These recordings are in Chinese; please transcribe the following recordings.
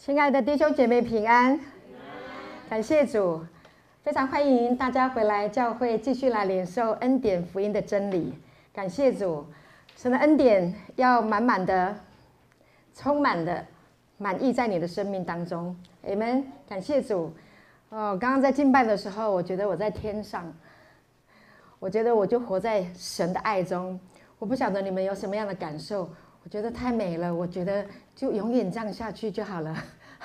亲爱的弟兄姐妹平安，感谢主，非常欢迎大家回来教会继续来领受恩典福音的真理。感谢主，神的恩典要满满的、充满的满意在你的生命当中。阿门。感谢主。哦，刚刚在敬拜的时候，我觉得我在天上，我觉得我就活在神的爱中。我不晓得你们有什么样的感受。我觉得太美了，我觉得就永远这样下去就好了，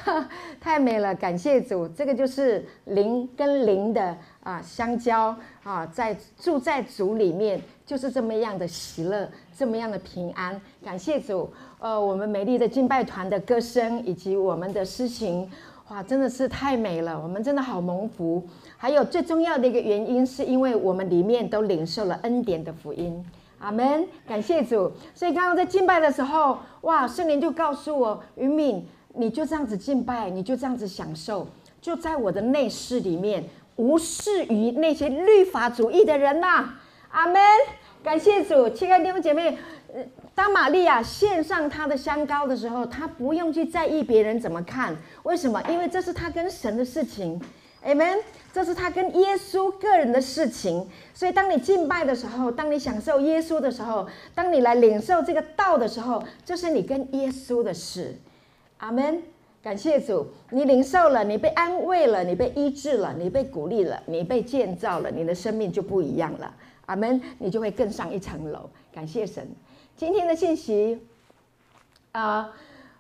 太美了，感谢主，这个就是灵跟灵的啊相交啊，在住在主里面，就是这么样的喜乐，这么样的平安，感谢主。呃，我们美丽的敬拜团的歌声以及我们的诗情，哇，真的是太美了，我们真的好蒙福。还有最重要的一个原因，是因为我们里面都领受了恩典的福音。阿门，感谢主。所以刚刚在敬拜的时候，哇，圣灵就告诉我，云敏，你就这样子敬拜，你就这样子享受，就在我的内室里面，无视于那些律法主义的人呐、阿门，感谢主。亲爱的弟兄姐妹，当玛利亚献上她的香膏的时候，她不用去在意别人怎么看，为什么？因为这是她跟神的事情。阿门，这是他跟耶稣个人的事情，所以当你敬拜的时候，当你享受耶稣的时候，当你来领受这个道的时候，这是你跟耶稣的事。阿门，感谢主，你领受了，你被安慰了，你被医治了，你被鼓励了，你被建造了，你的生命就不一样了。阿门，你就会更上一层楼。感谢神，今天的信息，啊、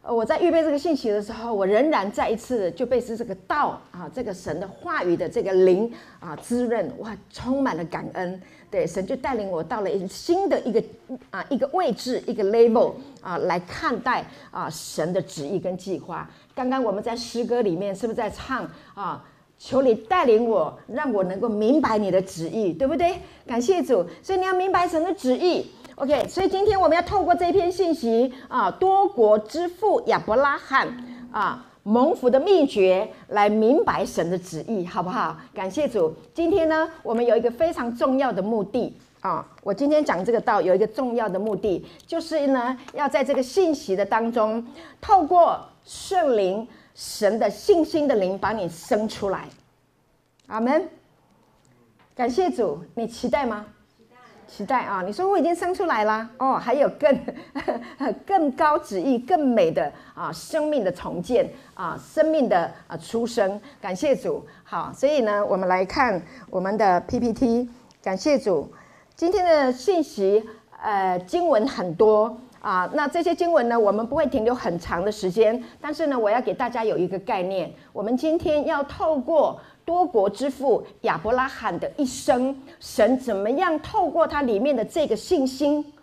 我在预备这个信息的时候，我仍然再一次就被是这个道啊，这个神的话语的这个灵啊滋润，哇，充满了感恩。对，神就带领我到了一新的一个啊一个位置，一个 label 啊来看待啊神的旨意跟计划。刚刚我们在诗歌里面是不是在唱啊？求你带领我，让我能够明白你的旨意，对不对？感谢主。所以你要明白神的旨意。OK，所以今天我们要透过这篇信息啊，多国之父亚伯拉罕啊，蒙福的秘诀来明白神的旨意，好不好？感谢主。今天呢，我们有一个非常重要的目的啊，我今天讲这个道有一个重要的目的，就是呢，要在这个信息的当中，透过圣灵、神的信心的灵，把你生出来。阿门。感谢主，你期待吗？期待啊！你说我已经生出来啦哦，还有更 更高旨意、更美的啊生命的重建啊，生命的啊出生。感谢主，好，所以呢，我们来看我们的 PPT。感谢主，今天的信息呃经文很多啊，那这些经文呢，我们不会停留很长的时间，但是呢，我要给大家有一个概念，我们今天要透过。多国之父亚伯拉罕的一生，神怎么样透过他里面的这个信心，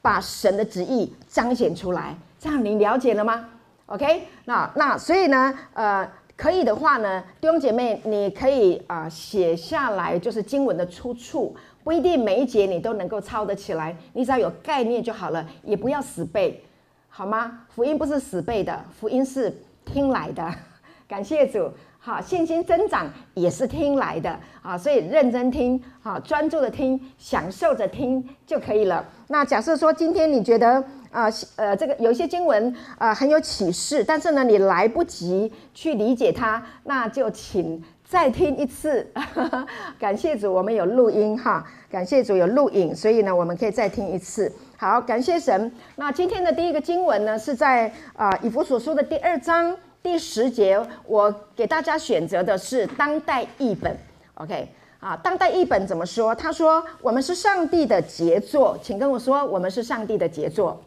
把神的旨意彰显出来？这样你了解了吗？OK，那那所以呢，呃，可以的话呢，弟兄姐妹，你可以啊、呃、写下来，就是经文的出处，不一定每一节你都能够抄得起来，你只要有概念就好了，也不要死背，好吗？福音不是死背的，福音是听来的。感谢主。好，信心增长也是听来的啊，所以认真听，好，专注的听，享受着听就可以了。那假设说今天你觉得啊，呃，这个有一些经文啊很有启示，但是呢你来不及去理解它，那就请再听一次。感谢主，我们有录音哈，感谢主有录影，所以呢我们可以再听一次。好，感谢神。那今天的第一个经文呢是在啊以弗所书的第二章。第十节，我给大家选择的是当代译本，OK 啊？当代译本怎么说？他说：“我们是上帝的杰作。”请跟我说：“我们是上帝的杰作。”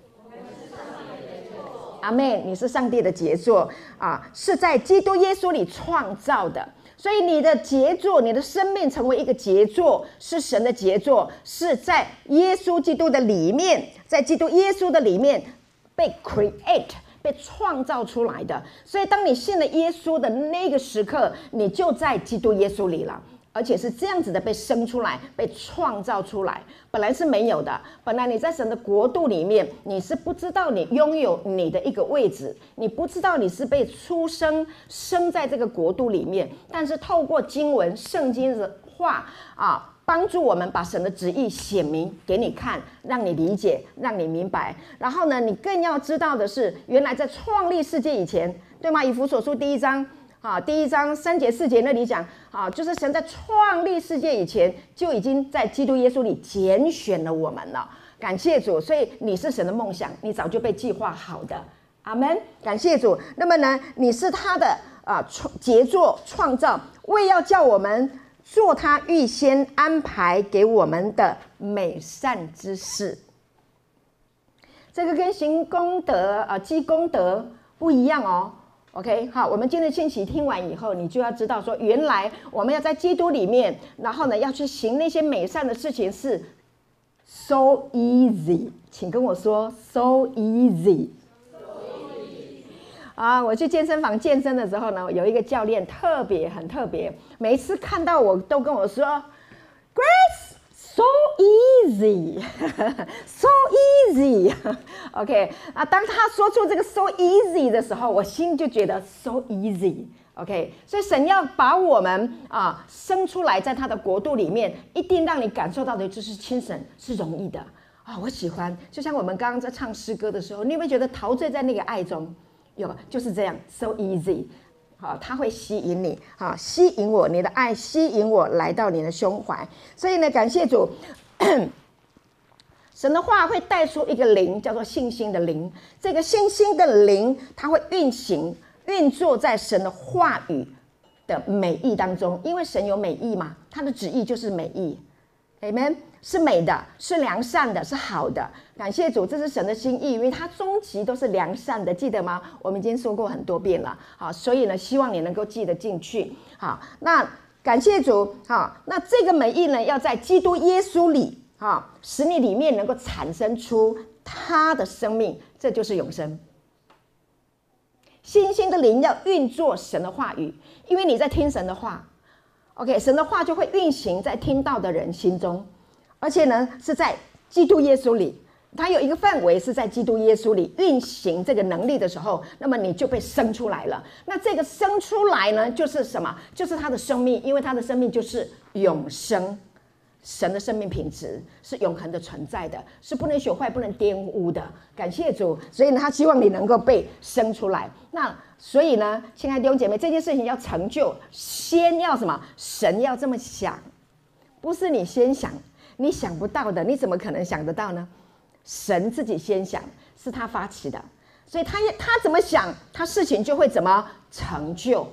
阿妹，你是上帝的杰作啊！是在基督耶稣里创造的，所以你的杰作，你的生命成为一个杰作，是神的杰作，是在耶稣基督的里面，在基督耶稣的里面被 create。被创造出来的，所以当你信了耶稣的那个时刻，你就在基督耶稣里了，而且是这样子的被生出来、被创造出来。本来是没有的，本来你在神的国度里面，你是不知道你拥有你的一个位置，你不知道你是被出生生在这个国度里面。但是透过经文、圣经的话啊，帮助我们把神的旨意显明给你看，让你理解，让你明白。然后呢，你更要知道的是，原来在创立世界以前，对吗？以弗所书第一章啊，第一章三节四节那里讲啊，就是神在创立世界以前就已经在基督耶稣里拣选了我们了。感谢主，所以你是神的梦想，你早就被计划好的。阿门。感谢主。那么呢，你是他的啊创杰作创造，为要叫我们。做他预先安排给我们的美善之事，这个跟行功德啊积功德不一样哦。OK，好，我们今天的信息听完以后，你就要知道说，原来我们要在基督里面，然后呢，要去行那些美善的事情是 so easy，请跟我说 so easy。啊，我去健身房健身的时候呢，有一个教练特别很特别，每一次看到我都跟我说，Grace so easy，so easy，OK，啊，当他说出这个 so easy 的时候，我心就觉得 so easy，OK，所以神要把我们啊生出来，在他的国度里面，一定让你感受到的就是亲神是容易的。啊，我喜欢，就像我们刚刚在唱诗歌的时候，你有没有觉得陶醉在那个爱中？有，就是这样，so easy，好，它会吸引你，好，吸引我，你的爱吸引我来到你的胸怀。所以呢，感谢主，神的话会带出一个灵，叫做信心的灵。这个信心的灵，它会运行、运作在神的话语的美意当中，因为神有美意嘛，他的旨意就是美意，Amen。是美的，是良善的，是好的。感谢主，这是神的心意，因为他终极都是良善的，记得吗？我们已经说过很多遍了。好，所以呢，希望你能够记得进去。好，那感谢主。好，那这个美意呢，要在基督耶稣里，哈，使你里面能够产生出他的生命，这就是永生。信心的灵要运作神的话语，因为你在听神的话。OK，神的话就会运行在听到的人心中。而且呢，是在基督耶稣里，它有一个范围是在基督耶稣里运行这个能力的时候，那么你就被生出来了。那这个生出来呢，就是什么？就是他的生命，因为他的生命就是永生，神的生命品质是永恒的存在的，是不能朽坏、不能玷污的。感谢主，所以呢，他希望你能够被生出来。那所以呢，亲爱的弟兄姐妹，这件事情要成就，先要什么？神要这么想，不是你先想。你想不到的，你怎么可能想得到呢？神自己先想，是他发起的，所以他也他怎么想，他事情就会怎么成就。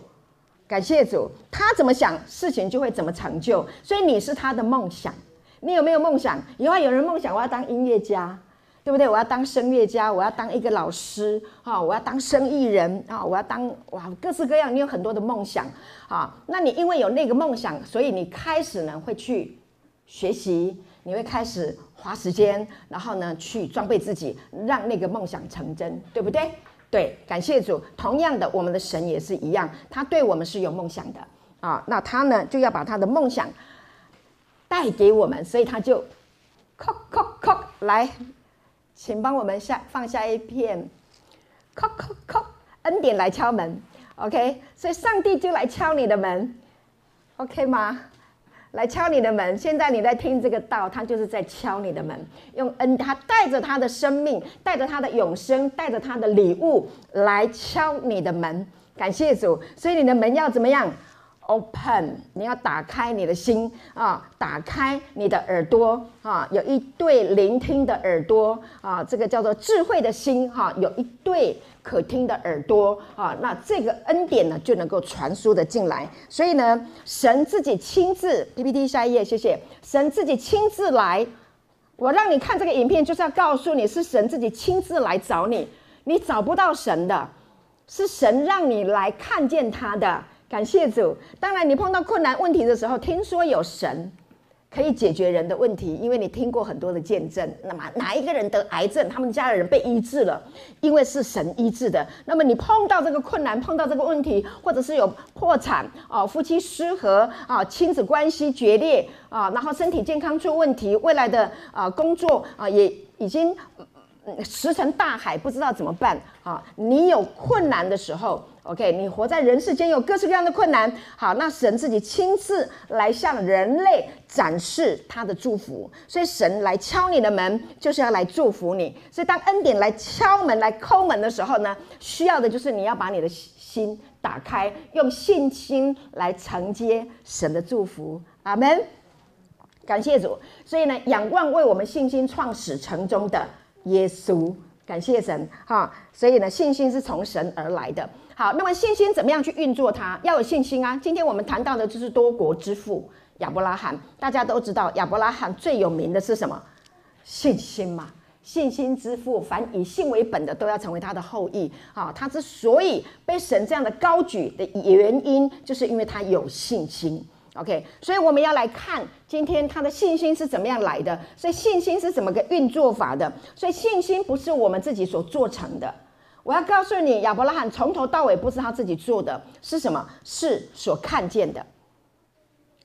感谢主，他怎么想，事情就会怎么成就。所以你是他的梦想，你有没有梦想？以后有人梦想我要当音乐家，对不对？我要当声乐家，我要当一个老师啊，我要当生意人啊，我要当哇，各式各样，你有很多的梦想啊。那你因为有那个梦想，所以你开始呢会去。学习，你会开始花时间，然后呢，去装备自己，让那个梦想成真，对不对？对，感谢主。同样的，我们的神也是一样，他对我们是有梦想的啊。那他呢，就要把他的梦想带给我们，所以他就，叩叩叩，来，请帮我们下放下一片，叩叩叩，恩典来敲门，OK。所以上帝就来敲你的门，OK 吗？来敲你的门，现在你在听这个道，他就是在敲你的门，用恩，他带着他的生命，带着他的永生，带着他的礼物来敲你的门。感谢主，所以你的门要怎么样？Open，你要打开你的心啊，打开你的耳朵啊，有一对聆听的耳朵啊，这个叫做智慧的心哈、有一对可听的耳朵啊，那这个恩典呢就能够传输的进来。所以呢，神自己亲自 PPT 下一页，谢谢。神自己亲自来，我让你看这个影片，就是要告诉你是神自己亲自来找你，你找不到神的，是神让你来看见他的。感谢主。当然，你碰到困难问题的时候，听说有神可以解决人的问题，因为你听过很多的见证。那么，哪一个人得癌症，他们家的人被医治了，因为是神医治的。那么，你碰到这个困难，碰到这个问题，或者是有破产啊，夫妻失和啊，亲子关系决裂啊，然后身体健康出问题，未来的啊工作啊也已经石沉大海，不知道怎么办啊！你有困难的时候，OK，你活在人世间有各式各样的困难，好，那神自己亲自来向人类展示他的祝福，所以神来敲你的门，就是要来祝福你。所以当恩典来敲门、来叩门的时候呢，需要的就是你要把你的心打开，用信心来承接神的祝福。阿门。感谢主。所以呢，仰望为我们信心创始成终的。耶稣，感谢神哈，所以呢，信心是从神而来的。好，那么信心怎么样去运作它？要有信心啊！今天我们谈到的就是多国之父亚伯拉罕，大家都知道亚伯拉罕最有名的是什么？信心嘛，信心之父，凡以信为本的都要成为他的后裔啊！他之所以被神这样的高举的原因，就是因为他有信心。OK，所以我们要来看今天他的信心是怎么样来的。所以信心是怎么个运作法的？所以信心不是我们自己所做成的。我要告诉你，亚伯拉罕从头到尾不是他自己做的，是什么？是所看见的，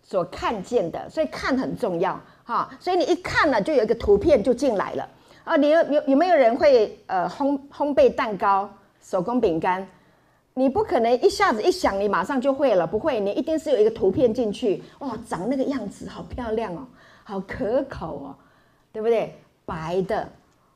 所看见的。所以看很重要哈。所以你一看呢，就有一个图片就进来了啊。你有有有没有人会呃烘烘焙蛋糕、手工饼干？你不可能一下子一想，你马上就会了，不会，你一定是有一个图片进去，哇，长那个样子，好漂亮哦，好可口哦，对不对？白的、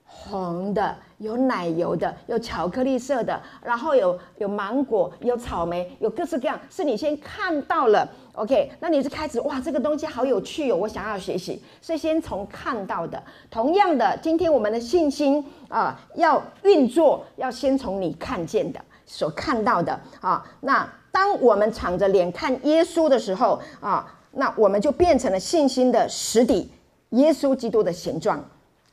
红的，有奶油的，有巧克力色的，然后有有芒果，有草莓，有各式各样，是你先看到了，OK，那你就开始哇，这个东西好有趣哦，我想要学习，所以先从看到的。同样的，今天我们的信心啊，要运作，要先从你看见的。所看到的啊，那当我们敞着脸看耶稣的时候啊，那我们就变成了信心的实底，耶稣基督的形状。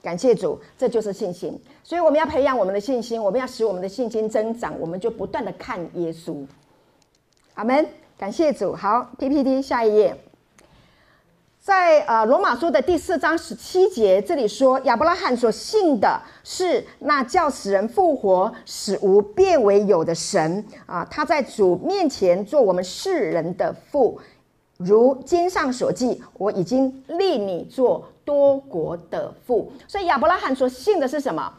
感谢主，这就是信心。所以我们要培养我们的信心，我们要使我们的信心增长，我们就不断的看耶稣。阿门。感谢主。好，PPT 下一页。在呃罗马书的第四章十七节，这里说亚伯拉罕所信的是那叫死人复活、使无变为有的神啊，他在主面前做我们世人的父，如经上所记，我已经立你做多国的父。所以亚伯拉罕所信的是什么？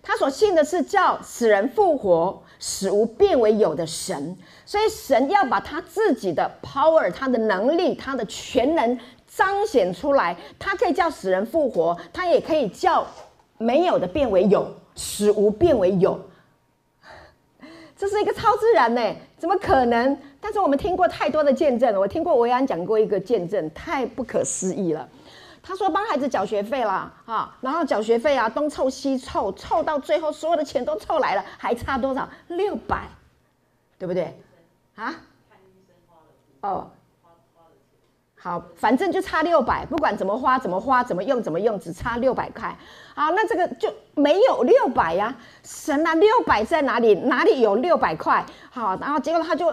他所信的是叫死人复活、使无变为有的神。所以神要把他自己的 power、他的能力、他的全能彰显出来。他可以叫死人复活，他也可以叫没有的变为有，使无变为有。这是一个超自然呢？怎么可能？但是我们听过太多的见证，我听过维安讲过一个见证，太不可思议了。他说帮孩子缴学费啦，啊，然后缴学费啊，东凑西凑，凑到最后所有的钱都凑来了，还差多少？六百，对不对？啊，哦，好，反正就差六百，不管怎么花，怎么花，怎么用，怎么用，只差六百块。好，那这个就没有六百呀？神啊，六百在哪里？哪里有六百块？好，然后结果他就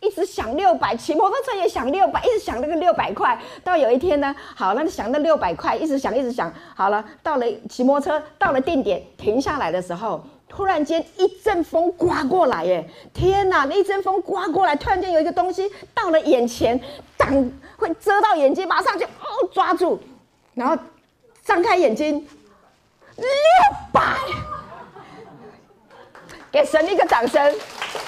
一直想六百，骑摩托车也想六百，一直想那个六百块。到有一天呢，好，那就想那六百块，一直想，一直想，好了，到了骑摩托车到了定点停下来的时候。突然间一阵风刮过来，耶！天哪，那一阵风刮过来，突然间有一个东西到了眼前，挡会遮到眼睛，马上就哦抓住，然后张开眼睛，六百，给神一个掌声，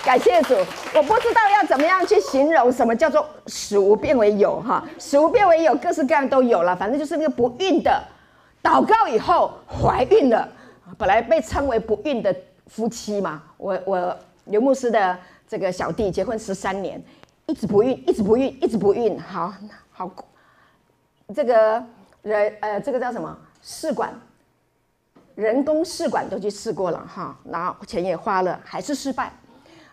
感谢主！我不知道要怎么样去形容什么叫做使无变为有哈，使无变为有，各式各样都有了，反正就是那个不孕的，祷告以后怀孕了。本来被称为不孕的夫妻嘛，我我刘牧师的这个小弟结婚十三年，一直不孕，一直不孕，一直不孕，好好，这个人呃，这个叫什么试管，人工试管都去试过了哈，然后钱也花了，还是失败，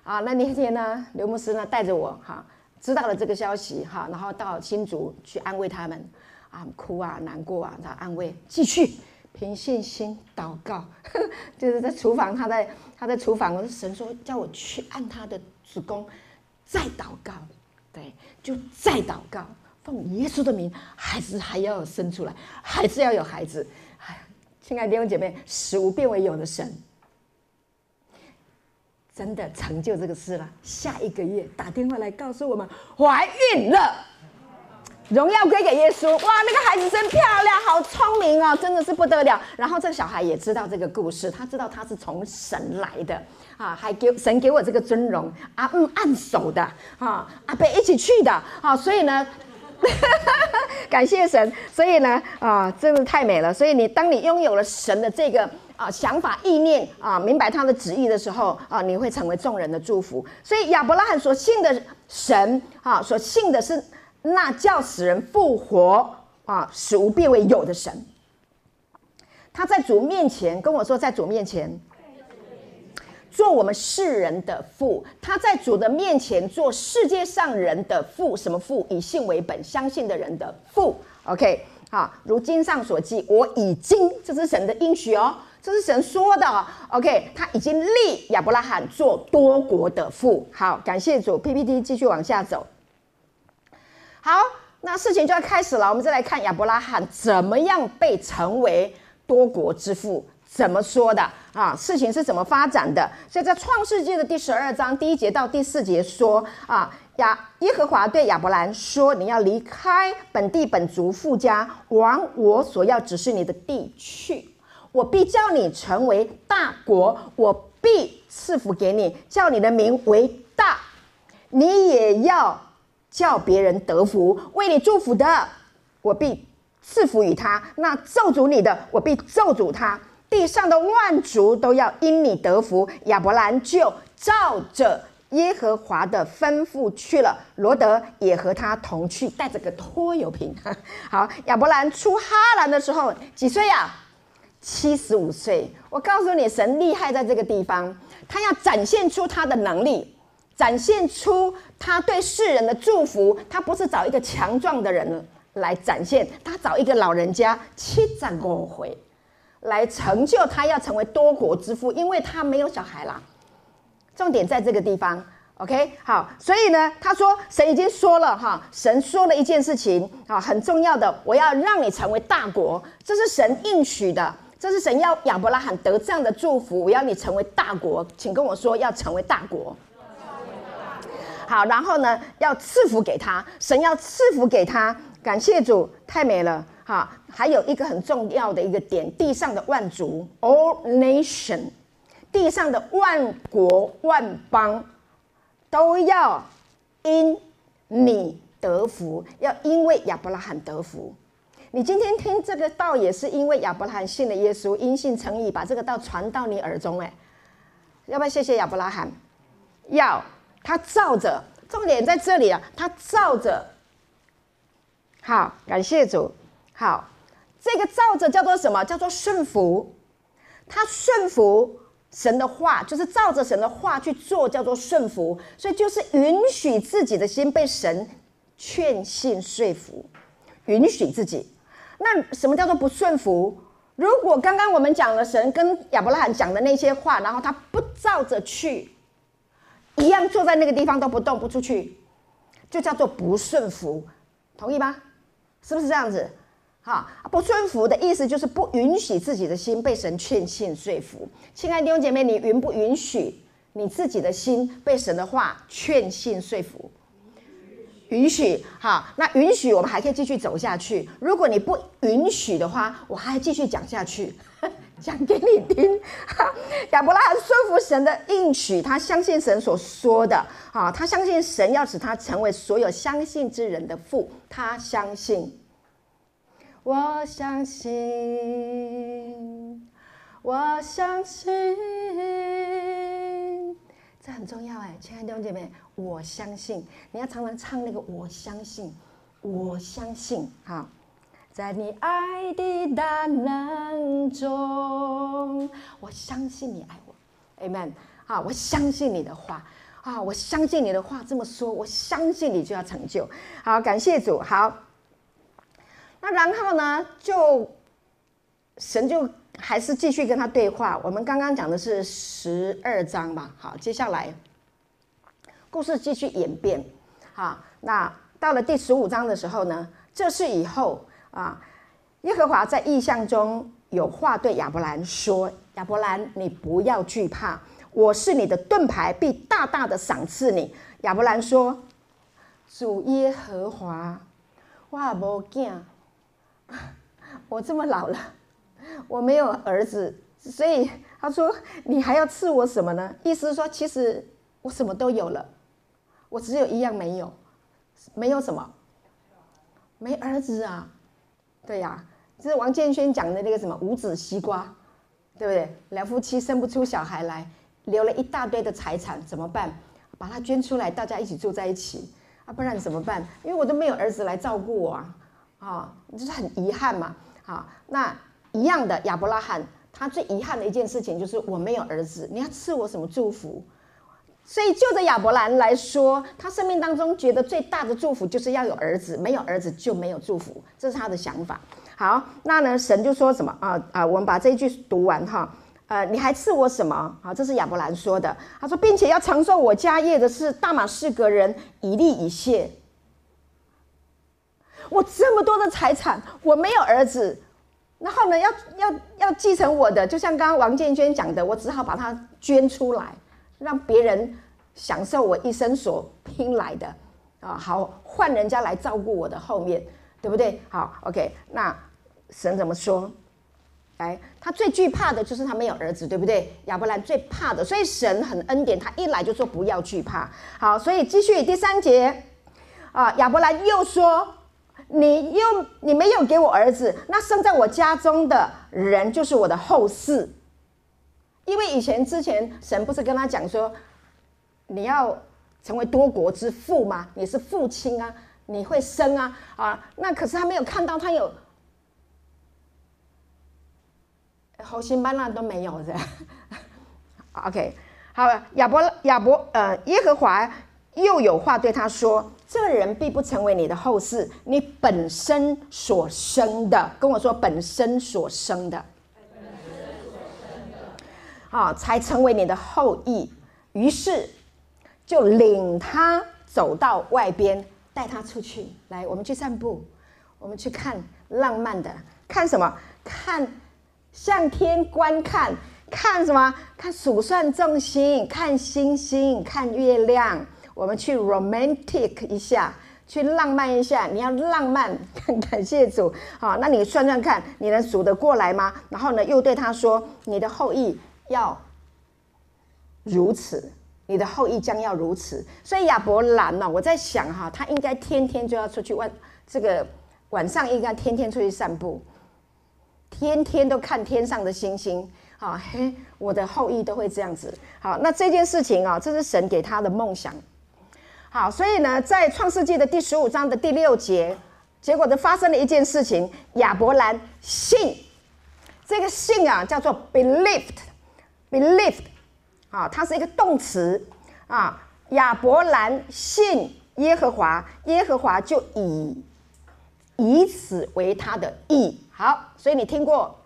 啊，那那天呢，刘牧师呢带着我哈，知道了这个消息哈，然后到新竹去安慰他们，啊，哭啊，难过啊，然后安慰，继续。凭信心祷告，就是在厨房，他在他在厨房，我说神说叫我去按他的子宫，再祷告，对，就再祷告，奉耶稣的名，孩子还要生出来，还是要有孩子。哎，亲爱的弟兄姐妹，使无变为有的神，真的成就这个事了。下一个月打电话来告诉我们怀孕了，荣耀归给耶稣。哇，那个孩子真漂亮，好聪明哦，真的是不得了。然后这个小孩也知道这个故事，他知道他是从神来的啊，还给神给我这个尊荣啊，嗯，按手的啊，阿贝一起去的啊，所以呢。感谢神，所以呢，啊，真的太美了。所以你当你拥有了神的这个啊想法意念啊，明白他的旨意的时候啊，你会成为众人的祝福。所以亚伯拉罕所信的神啊，所信的是那叫死人复活啊，使无变为有的神。他在主面前跟我说，在主面前。做我们世人的父，他在主的面前做世界上人的父。什么父？以信为本，相信的人的父。OK，好，如经上所记，我已经，这是神的应许哦，这是神说的哦。OK，他已经立亚伯拉罕做多国的父。好，感谢主。PPT 继续往下走。好，那事情就要开始了。我们再来看亚伯拉罕怎么样被成为多国之父。怎么说的啊？事情是怎么发展的？所以在创世纪的第十二章第一节到第四节说啊，亚耶和华对亚伯兰说：“你要离开本地本族父家，往我所要指示你的地去。我必叫你成为大国，我必赐福给你，叫你的名为大。你也要叫别人得福，为你祝福的，我必赐福于他；那咒诅你的，我必咒诅他。”地上的万族都要因你得福，亚伯兰就照着耶和华的吩咐去了。罗德也和他同去，带着个拖油瓶。好，亚伯兰出哈兰的时候几岁呀？七十五岁。我告诉你，神厉害在这个地方，他要展现出他的能力，展现出他对世人的祝福。他不是找一个强壮的人来展现，他找一个老人家七十五岁。来成就他要成为多国之父，因为他没有小孩啦。重点在这个地方，OK？好，所以呢，他说神已经说了哈，神说了一件事情啊，很重要的，我要让你成为大国，这是神应许的，这是神要亚伯拉罕得这样的祝福，我要你成为大国，请跟我说要成为大国。好，然后呢，要赐福给他，神要赐福给他，感谢主，太美了。哈，还有一个很重要的一个点，地上的万族 （all nation），地上的万国万邦，都要因你得福，要因为亚伯拉罕得福。你今天听这个道，也是因为亚伯拉罕信了耶稣，因信称义，把这个道传到你耳中。哎，要不要谢谢亚伯拉罕？要，他照着，重点在这里啊，他照着。好，感谢主。好，这个照着叫做什么？叫做顺服。他顺服神的话，就是照着神的话去做，叫做顺服。所以就是允许自己的心被神劝信说服，允许自己。那什么叫做不顺服？如果刚刚我们讲了神跟亚伯拉罕讲的那些话，然后他不照着去，一样坐在那个地方都不动不出去，就叫做不顺服。同意吗？是不是这样子？哈，不顺服的意思就是不允许自己的心被神劝信说服。亲爱的弟兄姐妹，你允不允许你自己的心被神的话劝信说服？允许。哈，那允许我们还可以继续走下去。如果你不允许的话，我还继续讲下去，讲给你听。哈，亚伯拉罕顺服神的应许，他相信神所说的。啊，他相信神要使他成为所有相信之人的父。他相信。我相信，我相信，这很重要哎，亲爱的弟兄姐妹，我相信，你要常常唱那个“我相信，我相信”哈，在你爱的大能中，我相信你爱我，Amen 啊，我相信你的话啊，我相信你的话这么说，我相信你就要成就，好，感谢主，好。那然后呢？就神就还是继续跟他对话。我们刚刚讲的是十二章嘛，好，接下来故事继续演变。好，那到了第十五章的时候呢，这是以后啊，耶和华在异象中有话对亚伯兰说：“亚伯兰，你不要惧怕，我是你的盾牌，必大大的赏赐你。”亚伯兰说：“主耶和华。”哇，无囝，我这么老了，我没有儿子，所以他说你还要赐我什么呢？意思是说，其实我什么都有了，我只有一样没有，没有什么，没儿子啊。对呀、啊，这是王建煊讲的那个什么无子西瓜，对不对？两夫妻生不出小孩来，留了一大堆的财产，怎么办？把它捐出来，大家一起住在一起。啊，不然怎么办？因为我都没有儿子来照顾我啊，啊，就是很遗憾嘛。好，那一样的亚伯拉罕，他最遗憾的一件事情就是我没有儿子，你要赐我什么祝福？所以就着亚伯兰来说，他生命当中觉得最大的祝福就是要有儿子，没有儿子就没有祝福，这是他的想法。好，那呢，神就说什么啊啊？我们把这一句读完哈。呃，你还赐我什么？好，这是亚伯兰说的。他说，并且要承受我家业的是大马士革人以利以谢。我这么多的财产，我没有儿子，然后呢，要要要继承我的，就像刚刚王建娟讲的，我只好把它捐出来，让别人享受我一生所拼来的啊，好换人家来照顾我的后面，对不对？好，OK，那神怎么说？来，他最惧怕的就是他没有儿子，对不对？亚伯兰最怕的，所以神很恩典，他一来就说不要惧怕。好，所以继续第三节啊，亚伯兰又说：“你又你没有给我儿子，那生在我家中的人就是我的后嗣。因为以前之前神不是跟他讲说，你要成为多国之父吗？你是父亲啊，你会生啊啊，那可是他没有看到他有。”后星班纳都没有的，OK，好，亚伯亚伯呃，耶和华又有话对他说：“这人必不成为你的后嗣，你本身所生的，跟我说本身所生的，啊，才成为你的后裔。”于是就领他走到外边，带他出去，来，我们去散步，我们去看浪漫的，看什么？看。向天观看，看什么？看数算众星，看星星，看月亮。我们去 romantic 一下，去浪漫一下。你要浪漫，感谢主。好，那你算算看，你能数得过来吗？然后呢，又对他说：“你的后裔要如此，你的后裔将要如此。”所以亚伯兰呢，我在想哈，他应该天天就要出去晚，这个晚上应该天天出去散步。天天都看天上的星星，啊嘿，我的后裔都会这样子。好，那这件事情啊，这是神给他的梦想。好，所以呢，在创世纪的第十五章的第六节，结果就发生了一件事情：亚伯兰信，这个信啊叫做 believed believed，啊，它是一个动词啊。亚伯兰信耶和华，耶和华就以以此为他的义。好，所以你听过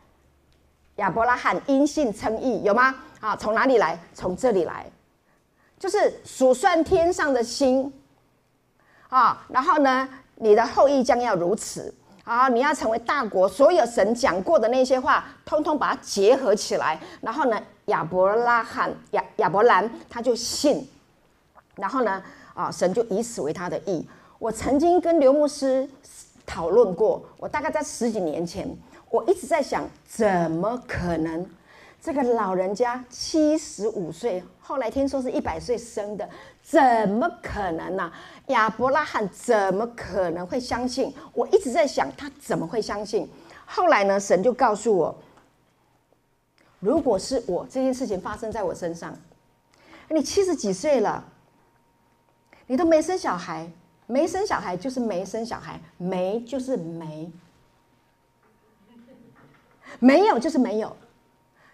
亚伯拉罕因信称义有吗？啊，从哪里来？从这里来，就是数算天上的星啊。然后呢，你的后裔将要如此啊，你要成为大国。所有神讲过的那些话，通通把它结合起来。然后呢，亚伯拉罕亚亚伯兰他就信，然后呢，啊，神就以此为他的意。我曾经跟刘牧师。讨论过，我大概在十几年前，我一直在想，怎么可能？这个老人家七十五岁，后来听说是一百岁生的，怎么可能呢？亚伯拉罕怎么可能会相信？我一直在想，他怎么会相信？后来呢，神就告诉我，如果是我这件事情发生在我身上，你七十几岁了，你都没生小孩。没生小孩就是没生小孩，没就是没，没有就是没有，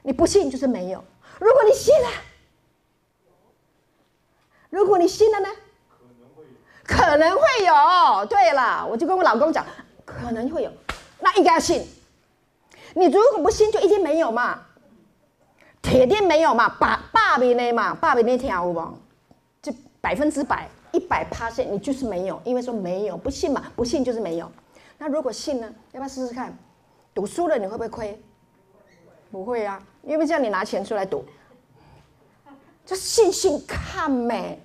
你不信就是没有。如果你信了，如果你信了呢？可能会有。可能会有对了，我就跟我老公讲，可能会有，那应该要信。你如果不信，就一定没有嘛，铁定没有嘛，百百倍的嘛，百倍那条网，就百分之百。一百趴线，你就是没有，因为说没有，不信嘛，不信就是没有。那如果信呢？要不要试试看？赌输了你会不会亏？不会啊，因为叫你拿钱出来赌，就信信看呗，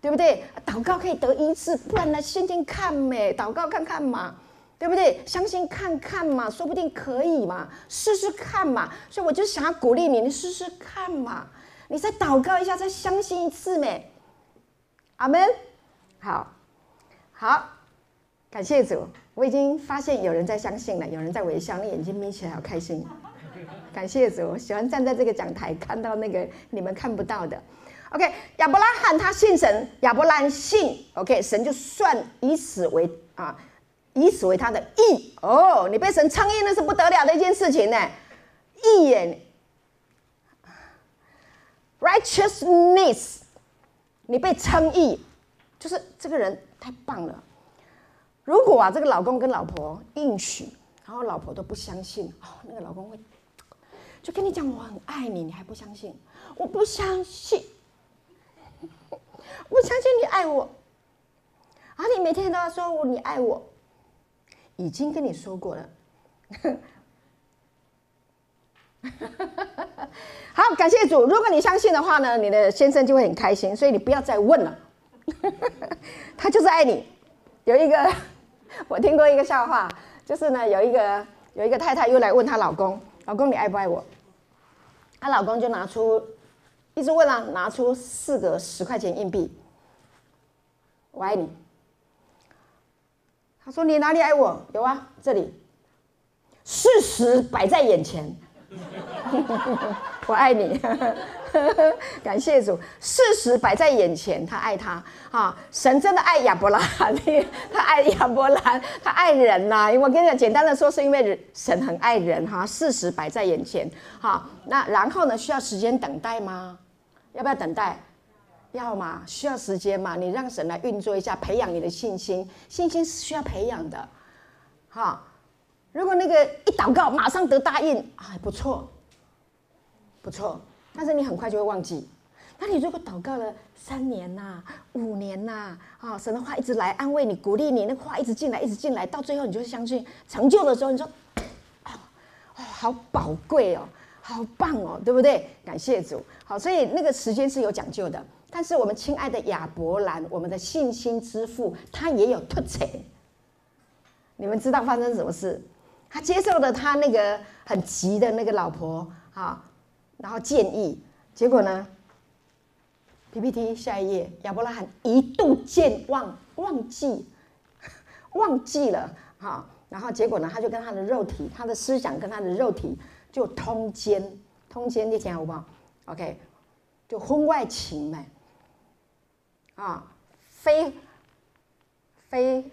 对不对？祷告可以得医治，不然呢，信心看呗，祷告看看嘛。对不对？相信看看嘛，说不定可以嘛，试试看嘛。所以我就想要鼓励你，你试试看嘛。你再祷告一下，再相信一次没？阿门。好，好，感谢主。我已经发现有人在相信了，有人在微笑，那眼睛眯起来，好开心。感谢主，喜欢站在这个讲台，看到那个你们看不到的。OK，亚伯拉罕他信神，亚伯兰信，OK，神就算以此为啊。以此为他的义哦，你被神称义那是不得了的一件事情呢，义眼，righteousness，你被称义，就是这个人太棒了。如果啊，这个老公跟老婆应许，然后老婆都不相信哦，那个老公会就跟你讲我很爱你，你还不相信？我不相信，我相信你爱我，啊，你每天都要说我你爱我。已经跟你说过了，好，感谢主。如果你相信的话呢，你的先生就会很开心，所以你不要再问了。他就是爱你。有一个，我听过一个笑话，就是呢，有一个有一个太太又来问她老公：“老公，你爱不爱我？”她老公就拿出，一直问啊，拿出四个十块钱硬币：“我爱你。”他说：“你哪里爱我？有啊，这里，事实摆在眼前，我爱你，感谢主，事实摆在眼前，他爱他啊，神真的爱亚伯拉罕，他爱亚伯兰，他爱人呐。我跟你讲，简单的说，是因为神很爱人哈，事实摆在眼前，好，那然后呢，需要时间等待吗？要不要等待？”要嘛，需要时间嘛，你让神来运作一下，培养你的信心。信心是需要培养的，哈。如果那个一祷告马上得答应，哎，不错，不错。但是你很快就会忘记。那你如果祷告了三年呐、五年呐，啊，神的话一直来安慰你、鼓励你，那话一直进来、一直进来，到最后你就相信成就的时候，你说，哦，好宝贵哦，好棒哦，对不对？感谢主。好，所以那个时间是有讲究的。但是我们亲爱的亚伯兰，我们的信心之父，他也有突切。你们知道发生什么事？他接受了他那个很急的那个老婆啊，然后建议，结果呢？PPT 下一页，亚伯拉罕一度健忘，忘记，忘记了哈，然后结果呢？他就跟他的肉体，他的思想跟他的肉体就通奸，通奸那天好不好？OK，就婚外情嘛。啊，非非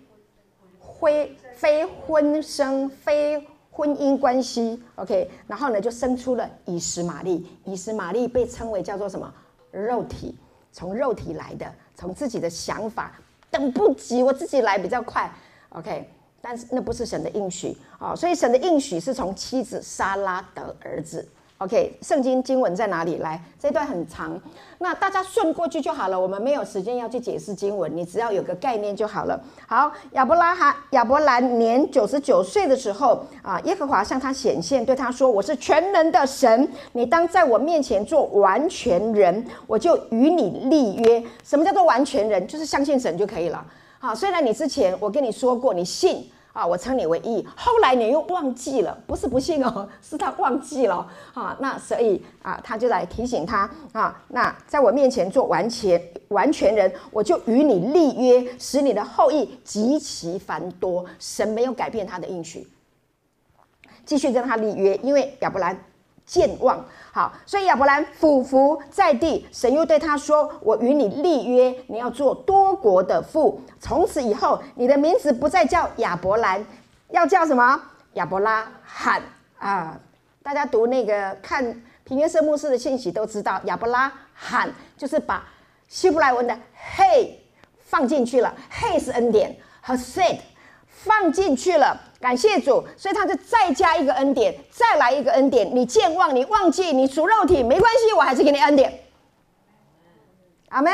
非非婚生非婚姻关系，OK，然后呢就生出了以实玛利，以实玛利被称为叫做什么？肉体，从肉体来的，从自己的想法，等不及，我自己来比较快，OK，但是那不是神的应许啊，所以神的应许是从妻子莎拉得儿子。OK，圣经经文在哪里？来，这段很长，那大家顺过去就好了。我们没有时间要去解释经文，你只要有个概念就好了。好，亚伯拉罕、亚伯兰年九十九岁的时候啊，耶和华向他显现，对他说：“我是全能的神，你当在我面前做完全人，我就与你立约。”什么叫做完全人？就是相信神就可以了。好，虽然你之前我跟你说过，你信。啊，我称你为义，后来你又忘记了，不是不信哦，是他忘记了啊。那所以啊，他就来提醒他啊。那在我面前做完全完全人，我就与你立约，使你的后裔极其繁多。神没有改变他的应许，继续跟他立约，因为亚伯兰健忘。好，所以亚伯兰俯伏在地，神又对他说：“我与你立约，你要做多国的父。从此以后，你的名字不再叫亚伯兰，要叫什么？亚伯拉罕啊！大家读那个看平原社牧师的信息都知道，亚伯拉罕就是把希伯来文的 ‘hey’ 放进去了，‘hey’ 是恩典，Hesed 放进去了。”感谢主，所以他就再加一个恩典，再来一个恩典。你健忘，你忘记，你属肉体没关系，我还是给你恩典。阿门。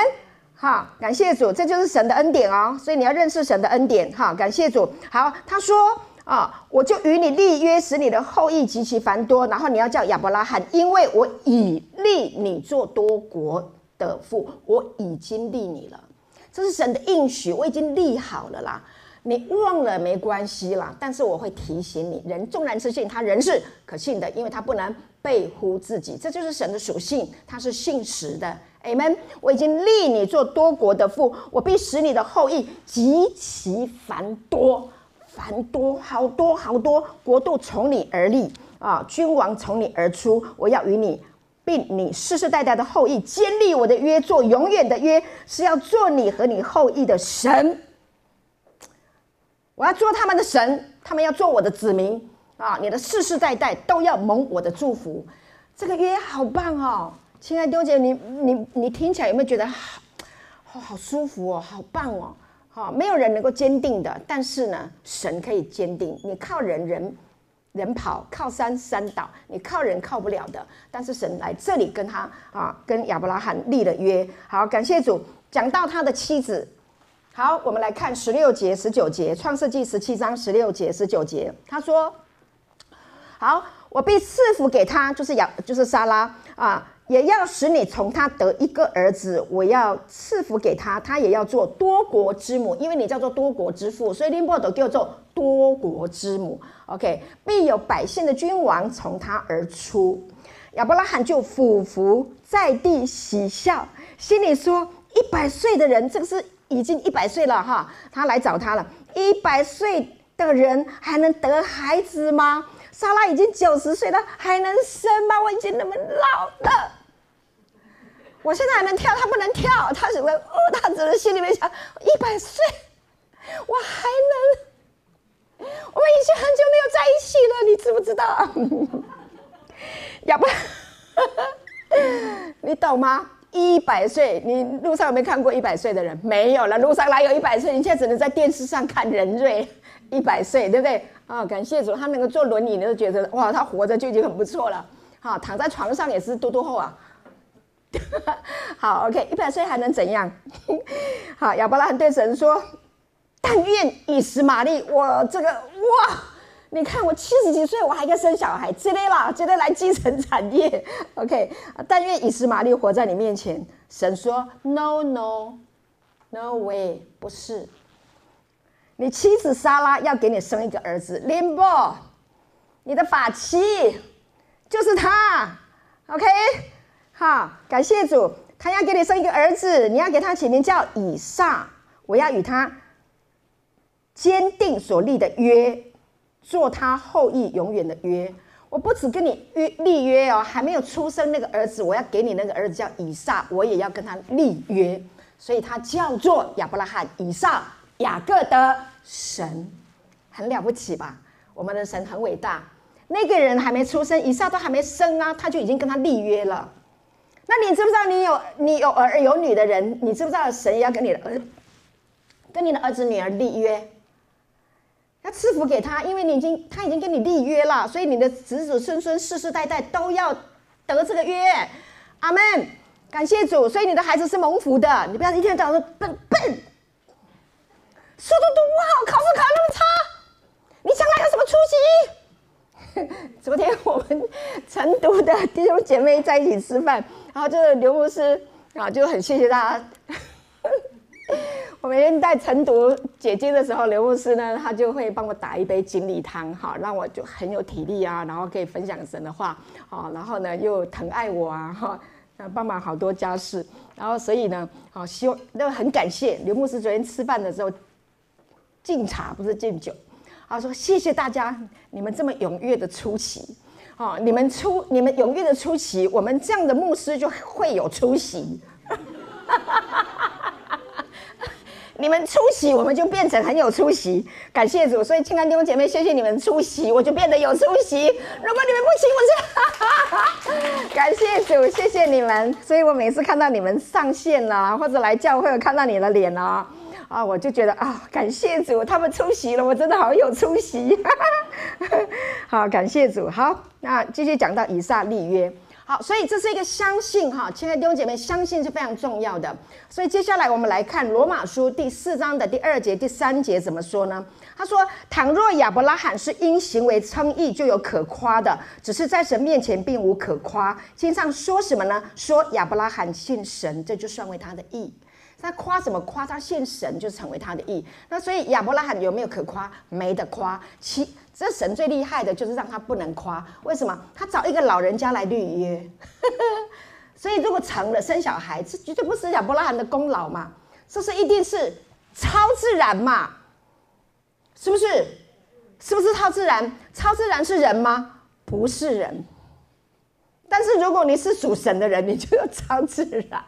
好，感谢主，这就是神的恩典哦。所以你要认识神的恩典。好，感谢主。好，他说啊，我就与你立约，使你的后裔极其繁多。然后你要叫亚伯拉罕，因为我已立你做多国的父，我已经立你了。这是神的应许，我已经立好了啦。你忘了没关系啦，但是我会提醒你，人纵然是信，他人是可信的，因为他不能背乎自己，这就是神的属性，他是信实的。Amen。我已经立你做多国的父，我必使你的后裔极其繁多，繁多，好多好多，国度从你而立啊，君王从你而出，我要与你。并你世世代代的后裔坚立我的约，做永远的约，是要做你和你后裔的神。我要做他们的神，他们要做我的子民啊！你的世世代代都要蒙我的祝福。这个约好棒哦，亲爱的丢姐，你你你听起来有没有觉得好，好，好舒服哦，好棒哦？好，没有人能够坚定的，但是呢，神可以坚定。你靠人人。人跑靠山山倒，你靠人靠不了的。但是神来这里跟他啊，跟亚伯拉罕立了约。好，感谢主。讲到他的妻子，好，我们来看十六节、十九节，创世记十七章十六节、十九节。他说：“好，我必赐福给他，就是亚，就是撒拉啊，也要使你从他得一个儿子。我要赐福给他，他也要做多国之母，因为你叫做多国之父，所以林波都叫做多国之母。” OK，必有百姓的君王从他而出。亚伯拉罕就俯伏在地喜笑，心里说：一百岁的人，这个是已经一百岁了哈。他来找他了，一百岁的人还能得孩子吗？莎拉已经九十岁了，还能生吗？我已经那么老了，我现在还能跳，他不能跳。他只会哦，他只能心里面想：一百岁，我还能。我们已经很久没有在一起了，你知不知道？要不，你懂吗？一百岁，你路上有没有看过一百岁的人？没有了，路上哪有一百岁？你现在只能在电视上看人瑞 一百岁，对不对？啊、感谢主，他能够坐轮椅，你都觉得哇，他活着就已经很不错了。好、躺在床上也是多多厚啊。好，OK，一百岁还能怎样？好，亚伯拉罕对神说。但愿以实玛利，我这个哇，你看我七十几岁，我还可以生小孩，之类啦，直 接来继承产业。OK，但愿以实玛利活在你面前。神说：No No No way，不是。你妻子莎拉要给你生一个儿子，林波，你的法妻就是他。OK，好，感谢主，他要给你生一个儿子，你要给他起名叫以撒，我要与他。坚定所立的约，做他后裔永远的约。我不只跟你约立约哦，还没有出生那个儿子，我要给你那个儿子叫以撒，我也要跟他立约。所以他叫做亚伯拉罕、以撒、雅各的神，很了不起吧？我们的神很伟大。那个人还没出生，以撒都还没生啊，他就已经跟他立约了。那你知不知道，你有你有儿有女的人，你知不知道神要跟你的儿跟你的儿子女儿立约？要赐福给他，因为你已经他已经跟你立约了，所以你的子子孙孙世世代代都要得这个约。阿门，感谢主。所以你的孩子是蒙福的，你不要一天到晚说笨笨，书都读不好，考试考那么差，你将来有什么出息？昨天我们成都的弟兄姐妹在一起吃饭，然后就是刘牧师啊，就很谢谢大家。我每天在晨读解经的时候，刘牧师呢，他就会帮我打一杯精力汤，哈，让我就很有体力啊，然后可以分享神的话，啊，然后呢又疼爱我啊，哈，帮忙好多家事，然后所以呢，好希望那很感谢刘牧师昨天吃饭的时候敬茶不是敬酒，啊，说谢谢大家，你们这么踊跃的出席，啊，你们出你们踊跃的出席，我们这样的牧师就会有出息。你们出席，我们就变成很有出席。感谢主，所以亲爱的弟兄姐妹，谢谢你们出席，我就变得有出席。如果你们不行，我就哈哈哈。感谢主，谢谢你们。所以我每次看到你们上线了，或者来教会看到你的脸了，啊，我就觉得啊，感谢主，他们出席了，我真的好有出息。好，感谢主。好，那继续讲到以撒立约。好，所以这是一个相信哈，亲爱的弟兄姐妹，相信是非常重要的。所以接下来我们来看罗马书第四章的第二节、第三节怎么说呢？他说：“倘若亚伯拉罕是因行为称义，就有可夸的；只是在神面前并无可夸。经上说什么呢？说亚伯拉罕信神，这就算为他的义。他夸什么夸？他信神就成为他的义。那所以亚伯拉罕有没有可夸？没得夸。其这神最厉害的就是让他不能夸。为什么？他找一个老人家来立约。所以如果成了生小孩，这绝对不是亚伯拉罕的功劳嘛？这是一定是超自然嘛？是不是？是不是超自然？超自然是人吗？不是人。但是如果你是属神的人，你就要超自然。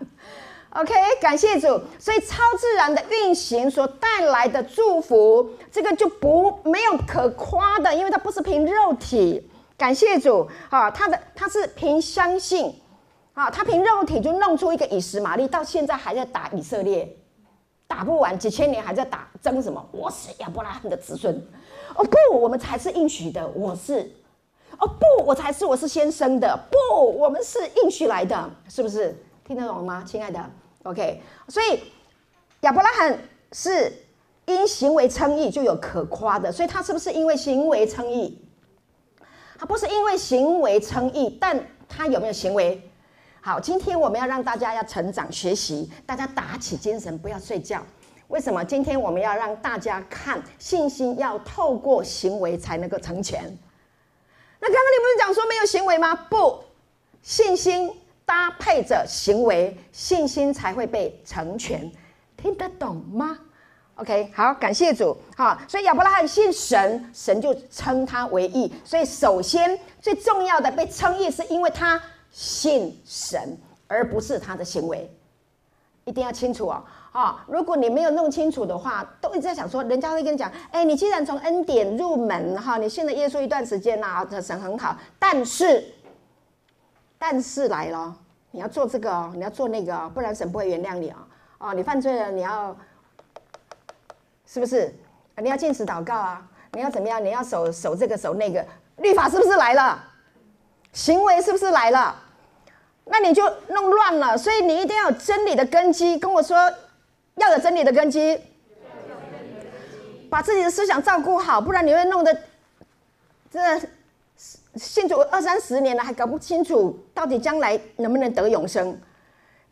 OK，感谢主。所以超自然的运行所带来的祝福，这个就不没有可夸的，因为它不是凭肉体。感谢主啊，他的他是凭相信啊，他凭肉体就弄出一个以实玛利，到现在还在打以色列，打不完，几千年还在打争什么？我是亚伯拉罕的子孙。哦不，我们才是应许的，我是。哦不，我才是，我是先生的。不，我们是应许来的，是不是？听得懂吗，亲爱的？OK，所以亚伯拉罕是因行为称义就有可夸的，所以他是不是因为行为称义？他不是因为行为称义，但他有没有行为？好，今天我们要让大家要成长学习，大家打起精神，不要睡觉。为什么？今天我们要让大家看信心要透过行为才能够成全。那刚刚你不是讲说没有行为吗？不，信心搭配着行为，信心才会被成全，听得懂吗？OK，好，感谢主。好，所以亚伯拉罕信神，神就称他为义。所以首先最重要的被称义，是因为他信神，而不是他的行为，一定要清楚哦。啊、如果你没有弄清楚的话，都一直在想说，人家会跟你讲，哎，你既然从恩典入门，哈，你信了耶稣一段时间呐，这神很好，但是，但是来了，你要做这个哦，你要做那个哦，不然神不会原谅你哦。哦，你犯罪了，你要，是不是？你要禁食祷告啊，你要怎么样？你要守守这个守那个，律法是不是来了？行为是不是来了？那你就弄乱了，所以你一定要有真理的根基，跟我说。要有真理的根基，把自己的思想照顾好，不然你会弄得这信主二三十年了，还搞不清楚到底将来能不能得永生。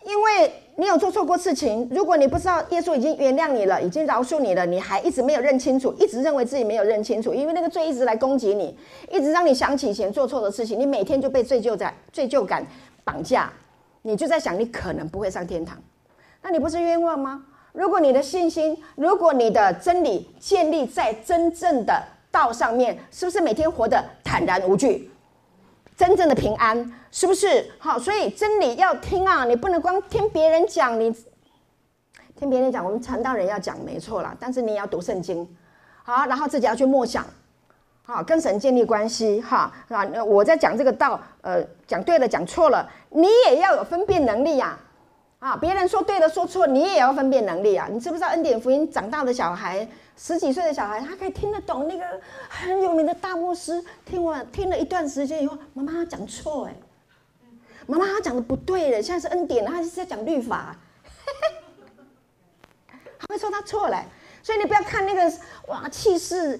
因为你有做错过事情，如果你不知道耶稣已经原谅你了，已经饶恕你了，你还一直没有认清楚，一直认为自己没有认清楚，因为那个罪一直来攻击你，一直让你想起以前做错的事情，你每天就被罪疚在罪疚感绑架，你就在想你可能不会上天堂，那你不是冤枉吗？如果你的信心，如果你的真理建立在真正的道上面，是不是每天活得坦然无惧，真正的平安，是不是？好，所以真理要听啊，你不能光听别人讲，你听别人讲，我们传道人要讲没错啦，但是你也要读圣经，好，然后自己要去默想，好，跟神建立关系，哈，啊，我在讲这个道，呃，讲对了，讲错了，你也要有分辨能力呀。啊！啊别人说对的，说错，你也要分辨能力啊！你知不知道恩典福音长大的小孩，十几岁的小孩，他可以听得懂那个很有名的大牧师。听完听了一段时间以后，妈妈他讲错哎，妈妈他讲的不对了。现在是恩典，他是在讲律法，他会说他错了。所以你不要看那个哇气势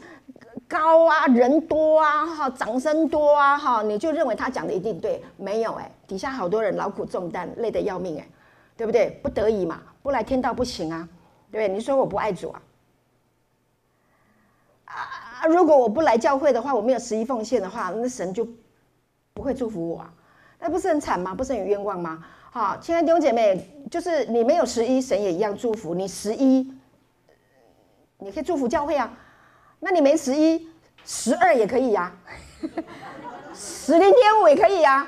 高啊，人多啊，哈，掌声多啊，哈，你就认为他讲的一定对？没有哎，底下好多人劳苦重担，累得要命哎。对不对？不得已嘛，不来天道不行啊，对不对？你说我不爱主啊？啊，如果我不来教会的话，我没有十一奉献的话，那神就不会祝福我啊，那不是很惨吗？不是很冤枉吗？好，亲爱的弟兄姐妹，就是你没有十一，神也一样祝福你十一，你可以祝福教会啊。那你没十一，十二也可以呀，十零点五也可以呀。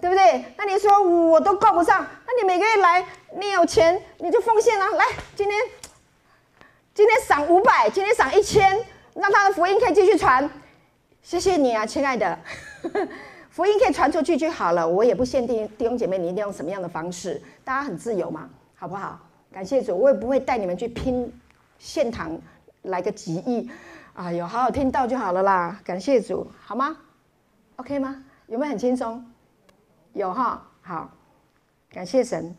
对不对？那你说我都够不上，那你每个月来，你有钱你就奉献啊！来，今天今天赏五百，今天赏一千，让他的福音可以继续传。谢谢你啊，亲爱的，福音可以传出去就好了。我也不限定弟兄姐妹你一定要用什么样的方式，大家很自由嘛，好不好？感谢主，我也不会带你们去拼现堂来个几亿，哎呦，好好听到就好了啦。感谢主，好吗？OK 吗？有没有很轻松？有哈，好，感谢神，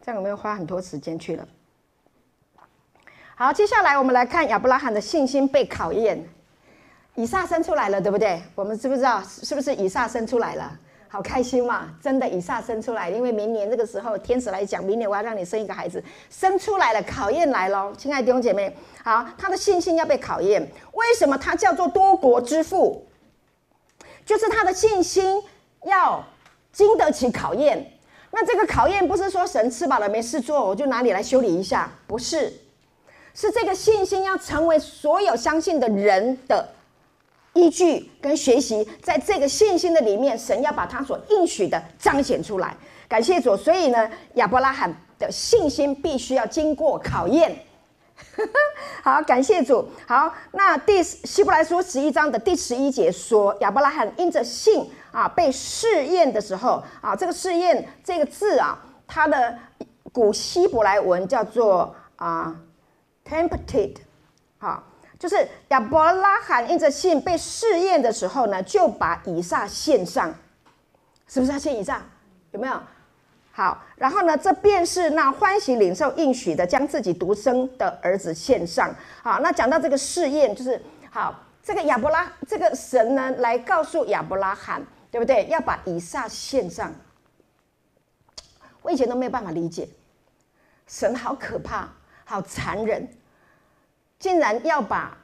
这样有没有花很多时间去了？好，接下来我们来看亚伯拉罕的信心被考验，以撒生出来了，对不对？我们知不知道是不是以撒生出来了？好开心嘛！真的，以撒生出来，因为明年这个时候，天使来讲，明年我要让你生一个孩子，生出来了，考验来了，亲爱的弟兄姐妹，好，他的信心要被考验。为什么他叫做多国之父？就是他的信心要经得起考验。那这个考验不是说神吃饱了没事做，我就拿你来修理一下，不是，是这个信心要成为所有相信的人的。依据跟学习，在这个信心的里面，神要把他所应许的彰显出来。感谢主，所以呢，亚伯拉罕的信心必须要经过考验。好，感谢主。好，那第希伯来书十一章的第十一节说，亚伯拉罕因着信啊，被试验的时候啊，这个试验这个字啊，它的古希伯来文叫做啊，tempted，好。就是亚伯拉罕因着信被试验的时候呢，就把以撒献上，是不是要献以撒？有没有？好，然后呢，这便是那欢喜领受应许的，将自己独生的儿子献上。好，那讲到这个试验，就是好，这个亚伯拉这个神呢，来告诉亚伯拉罕，对不对？要把以撒献上。我以前都没有办法理解，神好可怕，好残忍。竟然要把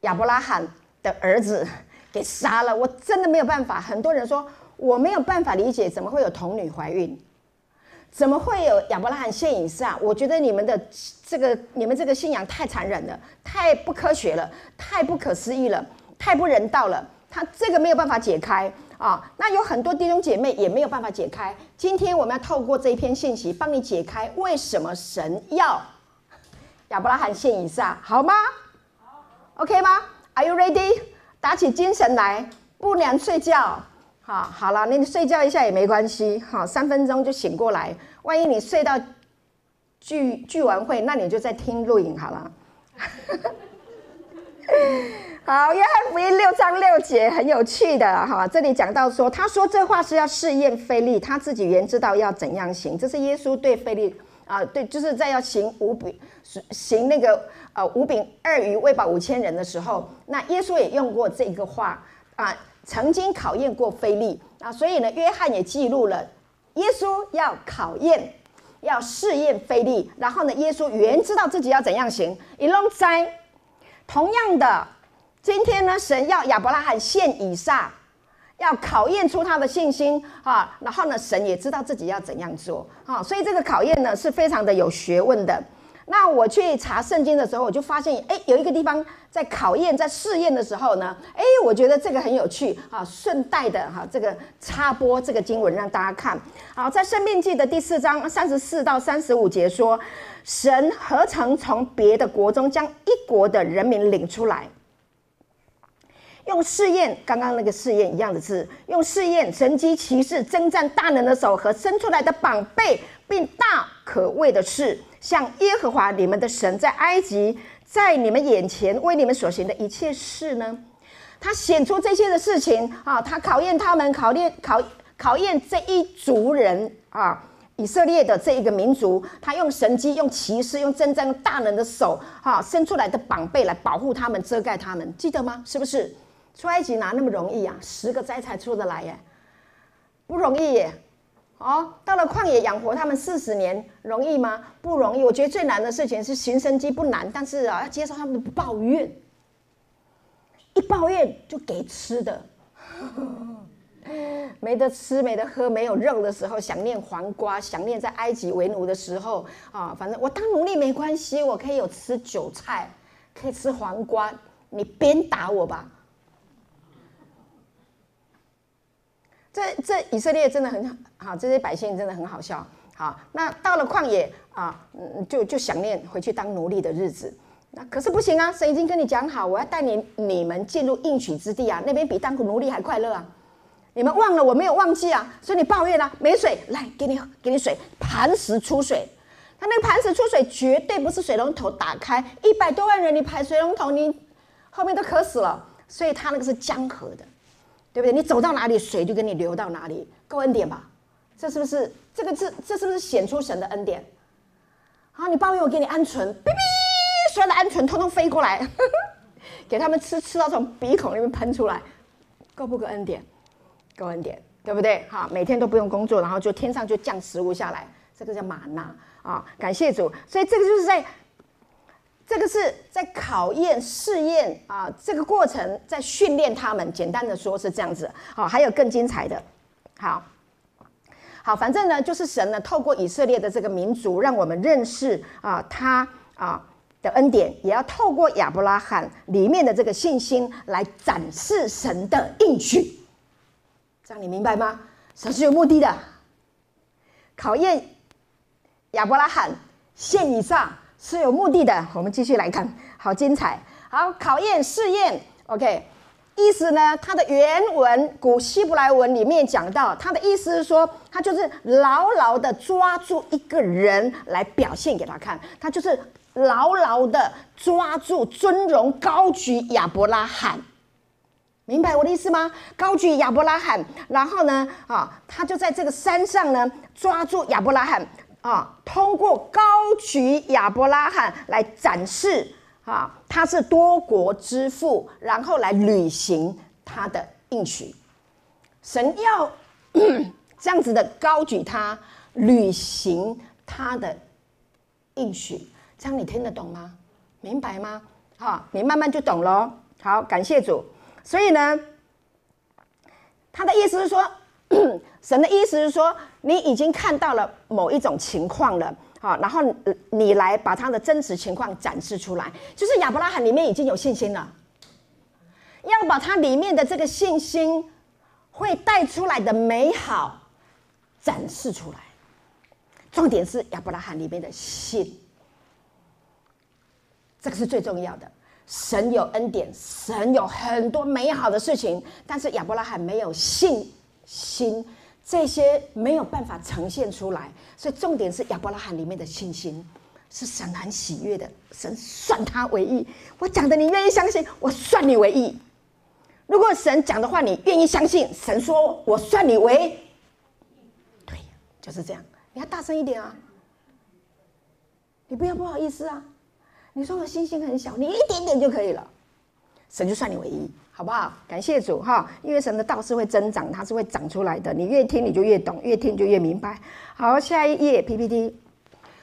亚伯拉罕的儿子给杀了，我真的没有办法。很多人说我没有办法理解，怎么会有童女怀孕？怎么会有亚伯拉罕献以撒？我觉得你们的这个、你们这个信仰太残忍了，太不科学了，太不可思议了，太不人道了。他这个没有办法解开啊。那有很多弟兄姐妹也没有办法解开。今天我们要透过这一篇信息，帮你解开为什么神要。亚伯拉罕献以撒，好吗？，OK 吗？Are you ready？打起精神来，不能睡觉。好，好了，你睡觉一下也没关系。好，三分钟就醒过来。万一你睡到聚聚完会，那你就在听录影好了。好，约翰福音六章六节很有趣的哈，这里讲到说，他说这话是要试验腓力，他自己原知道要怎样行。这是耶稣对腓力。啊，对，就是在要行五饼，行那个呃五饼二鱼喂饱五千人的时候，那耶稣也用过这个话啊，曾经考验过腓力啊，所以呢，约翰也记录了耶稣要考验，要试验腓力，然后呢，耶稣原知道自己要怎样行，一弄灾。同样的，今天呢，神要亚伯拉罕献以撒。要考验出他的信心啊，然后呢，神也知道自己要怎样做啊，所以这个考验呢是非常的有学问的。那我去查圣经的时候，我就发现，哎，有一个地方在考验、在试验的时候呢，哎，我觉得这个很有趣啊，顺带的哈，这个插播这个经文让大家看。好，在生命记的第四章三十四到三十五节说，神何曾从别的国中将一国的人民领出来？用试验，刚刚那个试验一样的字，用试验神机骑士、征战大能的手和伸出来的膀臂，并大可畏的事，像耶和华你们的神在埃及，在你们眼前为你们所行的一切事呢？他显出这些的事情啊，他考验他们，考验考考验这一族人啊，以色列的这一个民族，他用神机、用骑士、用征战大能的手啊，伸出来的膀臂来保护他们、遮盖他们，记得吗？是不是？出埃及哪那么容易呀？十个灾才出得来耶，不容易耶。哦，到了旷野养活他们四十年，容易吗？不容易。我觉得最难的事情是寻生机不难，但是啊，要接受他们的抱怨。一抱怨就给吃的，没得吃，没得喝，没有肉的时候，想念黄瓜，想念在埃及为奴的时候啊，反正我当奴隶没关系，我可以有吃韭菜，可以吃黄瓜，你鞭打我吧。这这以色列真的很好，这些百姓真的很好笑。好，那到了旷野啊，嗯，就就想念回去当奴隶的日子。那可是不行啊，神已经跟你讲好，我要带你你们进入应许之地啊，那边比当奴隶还快乐啊。你们忘了我没有忘记啊，所以你抱怨啊，没水，来给你给你水，磐石出水。他那个磐石出水绝对不是水龙头打开，一百多万人你排水龙头，你后面都渴死了。所以他那个是江河的。对不对？你走到哪里，水就给你流到哪里，够恩典吧？这是不是这个字？这是不是显出神的恩典？好，你抱怨我给你鹌鹑，哔哔，所有的鹌鹑通通飞过来，给他们吃，吃到从鼻孔里面喷出来，够不够恩典？够恩典，对不对？哈，每天都不用工作，然后就天上就降食物下来，这个叫玛纳啊，感谢主。所以这个就是在，这个是在考验试验啊，这个过程在训练他们。简单的说是这样子。好，还有更精彩的，好。好，反正呢，就是神呢，透过以色列的这个民族，让我们认识啊，他啊的恩典，也要透过亚伯拉罕里面的这个信心来展示神的应许。这样你明白吗？神是有目的的，考验亚伯拉罕献以撒是有目的的。我们继续来看，好精彩，好考验试验，OK。意思呢？它的原文古希伯来文里面讲到，它的意思是说，他就是牢牢的抓住一个人来表现给他看，他就是牢牢的抓住、尊荣、高举亚伯拉罕，明白我的意思吗？高举亚伯拉罕，然后呢，啊，他就在这个山上呢，抓住亚伯拉罕，啊，通过高举亚伯拉罕来展示。啊，他是多国之父，然后来履行他的应许。神要 这样子的高举他，履行他的应许，这样你听得懂吗？明白吗？好，你慢慢就懂了。好，感谢主。所以呢，他的意思是说，神的意思是说，你已经看到了某一种情况了。好，然后你来把他的真实情况展示出来，就是亚伯拉罕里面已经有信心了，要把他里面的这个信心会带出来的美好展示出来。重点是亚伯拉罕里面的信，这个是最重要的。神有恩典，神有很多美好的事情，但是亚伯拉罕没有信心。这些没有办法呈现出来，所以重点是亚伯拉罕里面的信心是神很喜悦的，神算他为义。我讲的你愿意相信，我算你为义。如果神讲的话你愿意相信，神说我算你为，对，就是这样。你要大声一点啊！你不要不好意思啊！你说我信心很小，你一点点就可以了，神就算你为义。好不好？感谢主哈，因为神的道是会增长，它是会长出来的。你越听你就越懂，越听就越明白。好，下一页 PPT。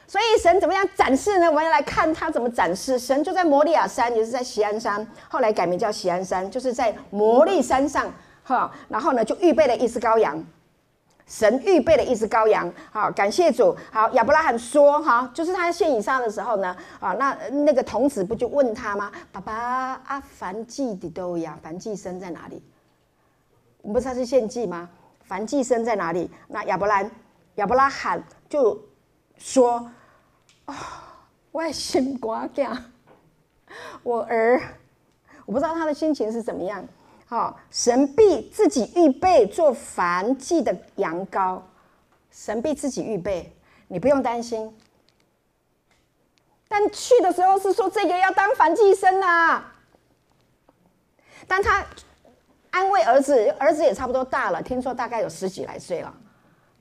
所以神怎么样展示呢？我们要来看他怎么展示。神就在摩利亚山，也是在锡安山，后来改名叫锡安山，就是在摩利山上哈。然后呢，就预备了一只羔羊。神预备了一只羔羊，好，感谢主。好，亚伯拉罕说，哈，就是他献以上的时候呢，啊，那那个童子不就问他吗？爸爸啊，凡祭的都呀，凡祭生在哪里？我不是他是献祭吗？凡祭生在哪里？那亚伯兰，亚伯拉罕就说，啊，我心挂惊，我儿，我不知道他的心情是怎么样。好，神必自己预备做燔祭的羊羔，神必自己预备，你不用担心。但去的时候是说这个要当燔祭牲啊，但他安慰儿子，儿子也差不多大了，听说大概有十几来岁了，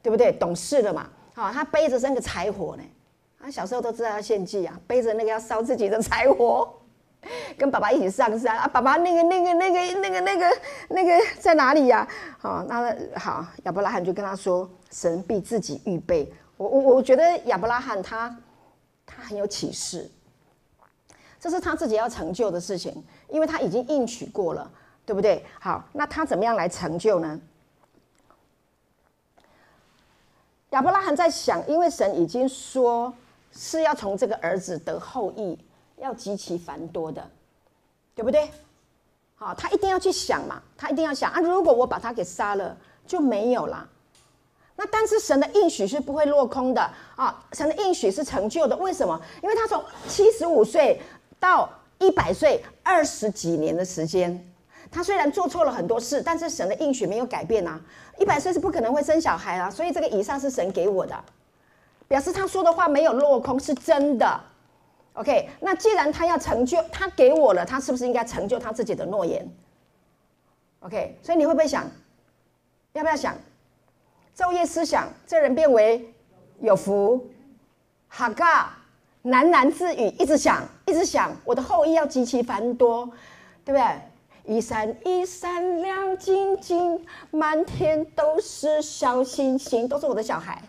对不对？懂事了嘛。好，他背着那个柴火呢，他小时候都知道要献祭啊，背着那个要烧自己的柴火。跟爸爸一起上山啊！爸爸那个、那个、那个、那个、那个、那个在哪里呀？好，那好，亚伯拉罕就跟他说：“神必自己预备。”我我我觉得亚伯拉罕他他很有启示，这是他自己要成就的事情，因为他已经应许过了，对不对？好，那他怎么样来成就呢？亚伯拉罕在想，因为神已经说是要从这个儿子得后裔。要极其繁多的，对不对？好，他一定要去想嘛，他一定要想啊。如果我把他给杀了，就没有了。那但是神的应许是不会落空的啊，神的应许是成就的。为什么？因为他从七十五岁到一百岁，二十几年的时间，他虽然做错了很多事，但是神的应许没有改变啊。一百岁是不可能会生小孩啊，所以这个以上是神给我的，表示他说的话没有落空，是真的。OK，那既然他要成就，他给我了，他是不是应该成就他自己的诺言？OK，所以你会不会想，要不要想，昼夜思想，这人变为有福，哈嘎，喃喃自语，一直想，一直想，我的后裔要极其繁多，对不对？一闪一闪亮晶晶，满天都是小星星，都是我的小孩，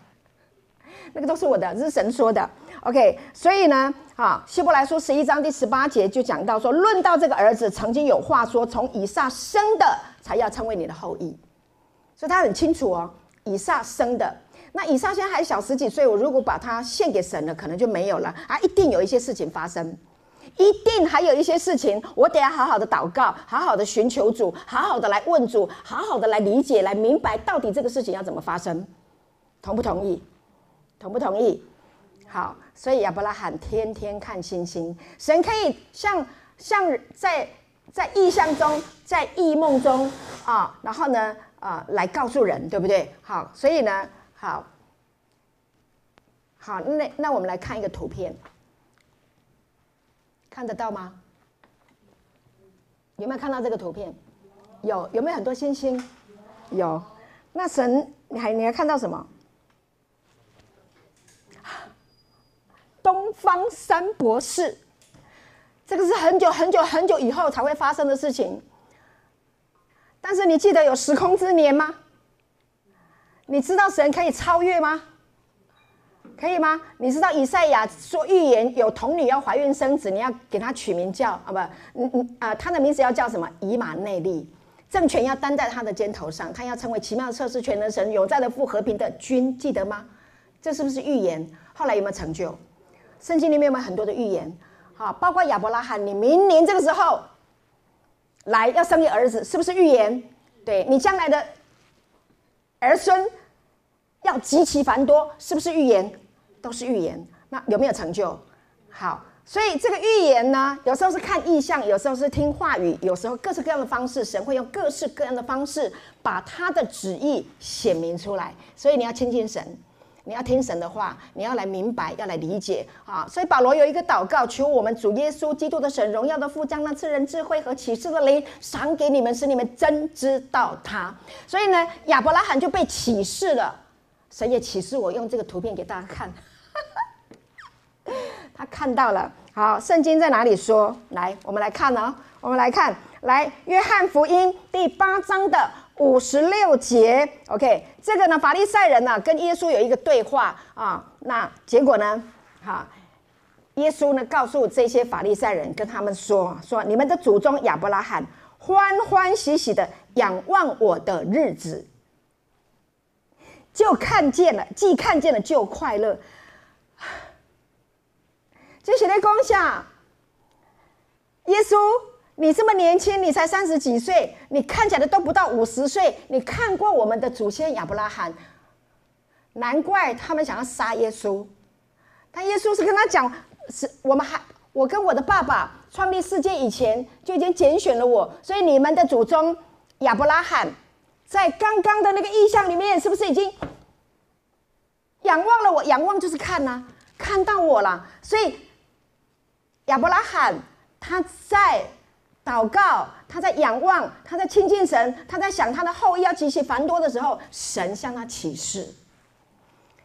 那个都是我的，这是神说的。OK，所以呢，啊，希伯来书十一章第十八节就讲到说，论到这个儿子，曾经有话说，从以撒生的才要称为你的后裔，所以他很清楚哦，以撒生的。那以撒现在还小十几岁，我如果把他献给神了，可能就没有了啊！一定有一些事情发生，一定还有一些事情，我得要好好的祷告，好好的寻求主，好好的来问主，好好的来理解、来明白到底这个事情要怎么发生，同不同意？同不同意？好，所以亚伯拉罕天天看星星，神可以像像在在异象中、在异梦中啊，然后呢啊来告诉人，对不对？好，所以呢。好，好，那那我们来看一个图片，看得到吗？有没有看到这个图片？有，有没有很多星星？有。那神，你还你还看到什么？东方三博士，这个是很久很久很久以后才会发生的事情。但是你记得有时空之年吗？你知道神可以超越吗？可以吗？你知道以赛亚说预言有童女要怀孕生子，你要给她取名叫啊不，嗯嗯啊，她的名字要叫什么？以马内利，政权要担在她的肩头上，她要成为奇妙的测试全能神，永在的父和平的君，记得吗？这是不是预言？后来有没有成就？圣经里面有没有很多的预言？好，包括亚伯拉罕，你明年这个时候来要生一儿子，是不是预言？对你将来的。儿孙要极其繁多，是不是预言？都是预言。那有没有成就？好，所以这个预言呢，有时候是看异象，有时候是听话语，有时候各式各样的方式，神会用各式各样的方式把他的旨意显明出来。所以你要亲近神。你要听神的话，你要来明白，要来理解啊！所以保罗有一个祷告，求我们主耶稣基督的神荣耀的父，将那赐人智慧和启示的灵赏给你们，使你们真知道他。所以呢，亚伯拉罕就被启示了，神也启示我，用这个图片给大家看。他看到了，好，圣经在哪里说？来，我们来看哦，我们来看，来，约翰福音第八章的。五十六节，OK，这个呢，法利赛人呢、跟耶稣有一个对话啊，那结果呢，哈，耶稣呢告诉这些法利赛人，跟他们说说，你们的祖宗亚伯拉罕欢欢喜喜的仰望我的日子，就看见了，既看见了就快乐。这些的功效，耶稣。你这么年轻，你才三十几岁，你看起来都不到五十岁。你看过我们的祖先亚伯拉罕，难怪他们想要杀耶稣。但耶稣是跟他讲：是我们还我跟我的爸爸创立世界以前就已经拣选了我，所以你们的祖宗亚伯拉罕在刚刚的那个意象里面，是不是已经仰望了我？仰望就是看呐、看到我了。所以亚伯拉罕他在。祷告，他在仰望，他在亲近神，他在想他的后裔要极其繁多的时候，神向他启示，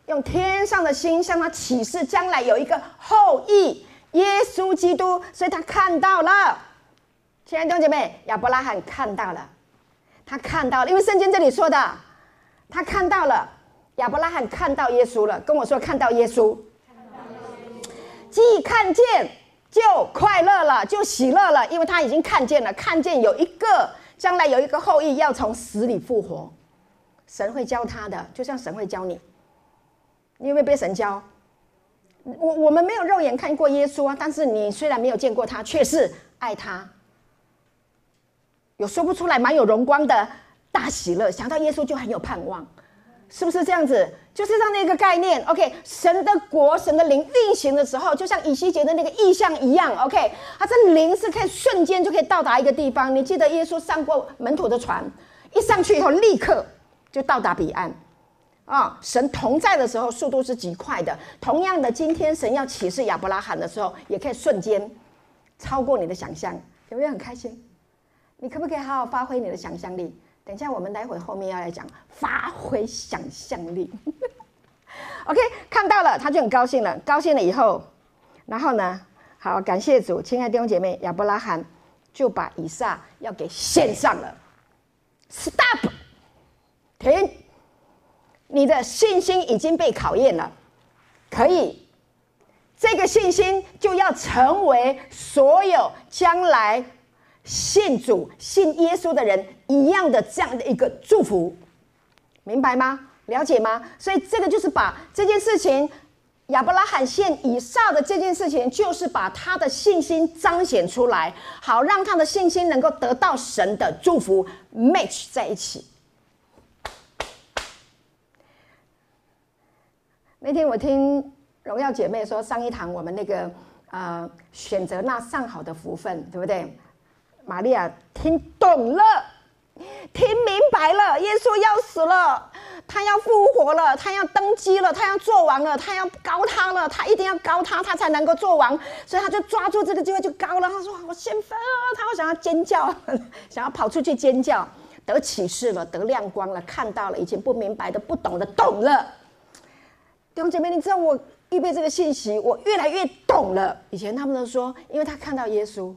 用天上的心向他启示，将来有一个后裔耶稣基督，所以他看到了。亲爱的弟兄姐妹，亚伯拉罕看到了，他看到了，因为圣经这里说的，他看到了，亚伯拉罕看到耶稣了，跟我说看到耶稣，既看见。就快乐了，就喜乐了，因为他已经看见了，看见有一个将来有一个后裔要从死里复活，神会教他的，就像神会教你。你有没有被神教？我我们没有肉眼看过耶稣啊，但是你虽然没有见过他，却是爱他，有说不出来蛮有荣光的大喜乐，想到耶稣就很有盼望。是不是这样子？就是这样的一个概念。OK，神的国、神的灵运行的时候，就像以西结的那个意象一样。OK，他这灵是可以瞬间就可以到达一个地方。你记得耶稣上过门徒的船，一上去以后立刻就到达彼岸。啊、神同在的时候速度是极快的。同样的，今天神要启示亚伯拉罕的时候，也可以瞬间超过你的想象。有没有很开心？你可不可以好好发挥你的想象力？等一下，我们待会后面要来讲发挥想象力。OK，看到了，他就很高兴了。高兴了以后，然后呢，好，感谢主，亲爱的弟兄姐妹，亚伯拉罕就把以撒要给献上了。Stop，停！你的信心已经被考验了，可以，这个信心就要成为所有将来信主、信耶稣的人一样的这样的一个祝福，明白吗？了解吗？所以这个就是把这件事情。亚伯拉罕献以撒的这件事情，就是把他的信心彰显出来，好让他的信心能够得到神的祝福，match 在一起。那天我听荣耀姐妹说，上一堂我们那个呃选择那上好的福分，对不对？玛利亚听懂了，听明白了，耶稣要死了。他要复活了，他要登基了，他要做王了，他要高他了，他一定要高他，他才能够做王。所以他就抓住这个机会就高了。他说：“我先分啊！”他好想要尖叫，想要跑出去尖叫，得启示了，得亮光了，看到了以前不明白的、不懂的懂了。弟兄姐妹，你知道我预备这个信息，我越来越懂了。以前他们都说，因为他看到耶稣，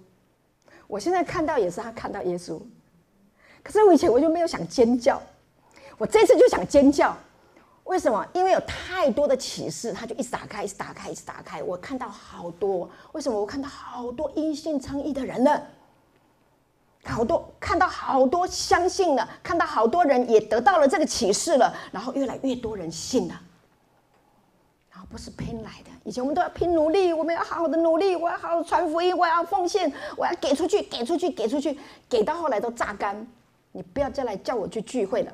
我现在看到也是他看到耶稣。可是我以前我就没有想尖叫。我这次就想尖叫，为什么？因为有太多的启示，他就一直打开，一直打开，一直打开。我看到好多，为什么？我看到好多因信称义的人了，好多看到好多相信了，看到好多人也得到了这个启示了，然后越来越多人信了，不是拼来的。以前我们都要拼努力，我们要好好的努力，我要好好的传福音，我要奉献，我要给出去，给出去，给出去，给到后来都榨干。你不要再来叫我去聚会了。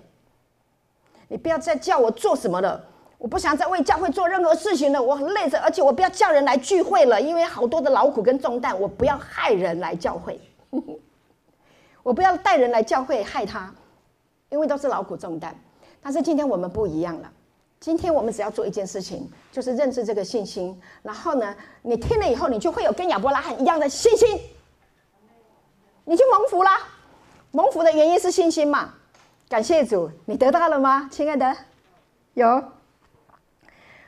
你不要再叫我做什么了，我不想再为教会做任何事情了，我很累着，而且我不要叫人来聚会了，因为好多的劳苦跟重担，我不要害人来教会，我不要带人来教会害他，因为都是劳苦重担。但是今天我们不一样了，今天我们只要做一件事情，就是认识这个信心，然后呢，你听了以后，你就会有跟亚伯拉罕一样的信心，你就蒙福啦。蒙福的原因是信心嘛。感谢主，你得到了吗，亲爱的？有。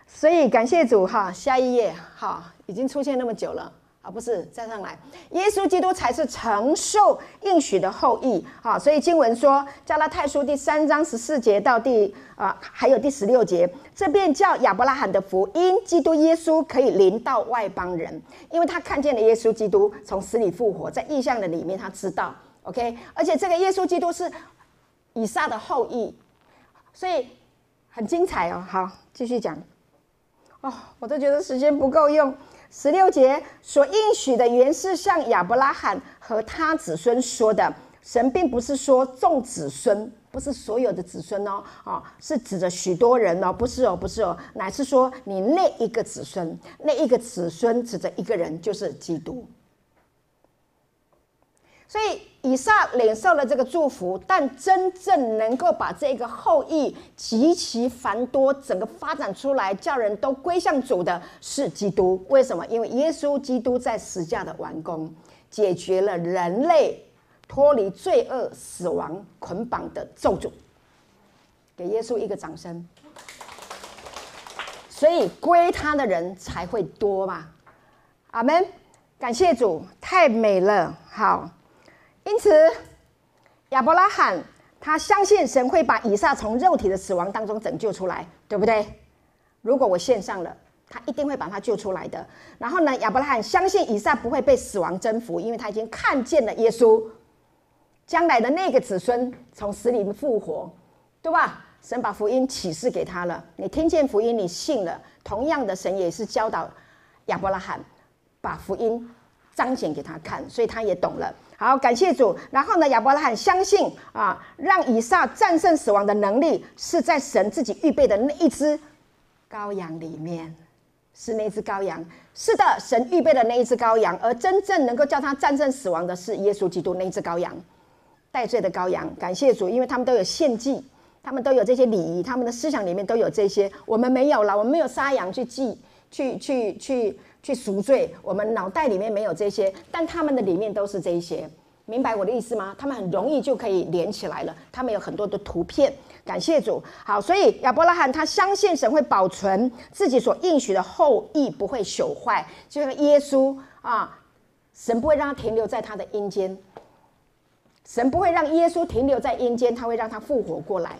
所以感谢主哈，下一页哈，已经出现那么久了啊，不是再上来，耶稣基督才是承受应许的后裔啊。所以经文说，加拉太书第三章十四节到第啊，还有第十六节，这便叫亚伯拉罕的福音，基督耶稣可以临到外邦人，因为他看见了耶稣基督从死里复活，在异象的里面他知道，OK，而且这个耶稣基督是。以撒的后裔，所以很精彩哦。好，继续讲。哦，我都觉得时间不够用。十六节所应许的原是向亚伯拉罕和他子孙说的。神并不是说众子孙，不是所有的子孙哦，哦，是指着许多人哦，不是哦，不是哦，乃是说你那一个子孙，那一个子孙指着一个人，就是基督。所以以撒领受了这个祝福，但真正能够把这个后裔极其繁多，整个发展出来，叫人都归向主的是基督。为什么？因为耶稣基督在十架的完工，解决了人类脱离罪恶、死亡捆绑的咒诅。给耶稣一个掌声。所以归他的人才会多嘛。阿门。感谢主，太美了。好。因此，亚伯拉罕他相信神会把以撒从肉体的死亡当中拯救出来，对不对？如果我献上了，他一定会把他救出来的。然后呢，亚伯拉罕相信以撒不会被死亡征服，因为他已经看见了耶稣将来的那个子孙从死里复活，对吧？神把福音启示给他了，你听见福音，你信了。同样的，神也是教导亚伯拉罕把福音彰显给他看，所以他也懂了。好，感谢主。然后呢，亚伯拉罕相信啊，让以撒战胜死亡的能力是在神自己预备的那一只羔羊里面，是那只羔羊。是的，神预备的那一只羔羊，而真正能够叫他战胜死亡的是耶稣基督那一只羔羊，代罪的羔羊。感谢主，因为他们都有献祭，他们都有这些礼仪，他们的思想里面都有这些，我们没有了，我们没有杀羊去祭，去去去。去赎罪，我们脑袋里面没有这些，但他们的里面都是这些，明白我的意思吗？他们很容易就可以连起来了，他们有很多的图片。感谢主，好，所以亚伯拉罕他相信神会保存自己所应许的后裔不会朽坏，就像耶稣啊，神不会让他停留在他的阴间，神不会让耶稣停留在阴间，他会让他复活过来。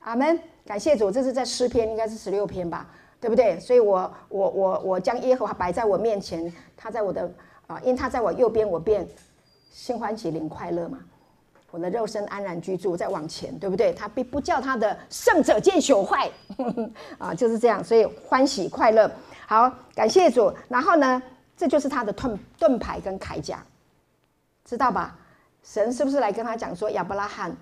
阿门。感谢主，这是在诗篇，应该是十六篇吧，对不对？所以我我我我将耶和华摆在我面前，他在我的啊，因他在我右边，我便心欢喜灵快乐嘛。我的肉身安然居住，再往前，对不对？他必不叫他的圣者见朽坏，啊，就是这样，所以欢喜快乐。好，感谢主。然后呢，这就是他的盾盾牌跟铠甲，知道吧？神是不是来跟他讲说，亚伯拉罕，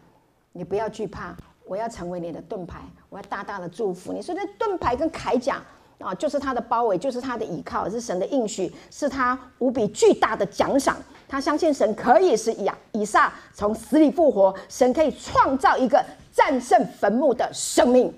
你不要惧怕。我要成为你的盾牌，我要大大的祝福你。所以，盾牌跟铠甲啊，就是他的包围，就是他的依靠，是神的应许，是他无比巨大的奖赏。他相信神可以使亚以撒从死里复活，神可以创造一个战胜坟墓的生命。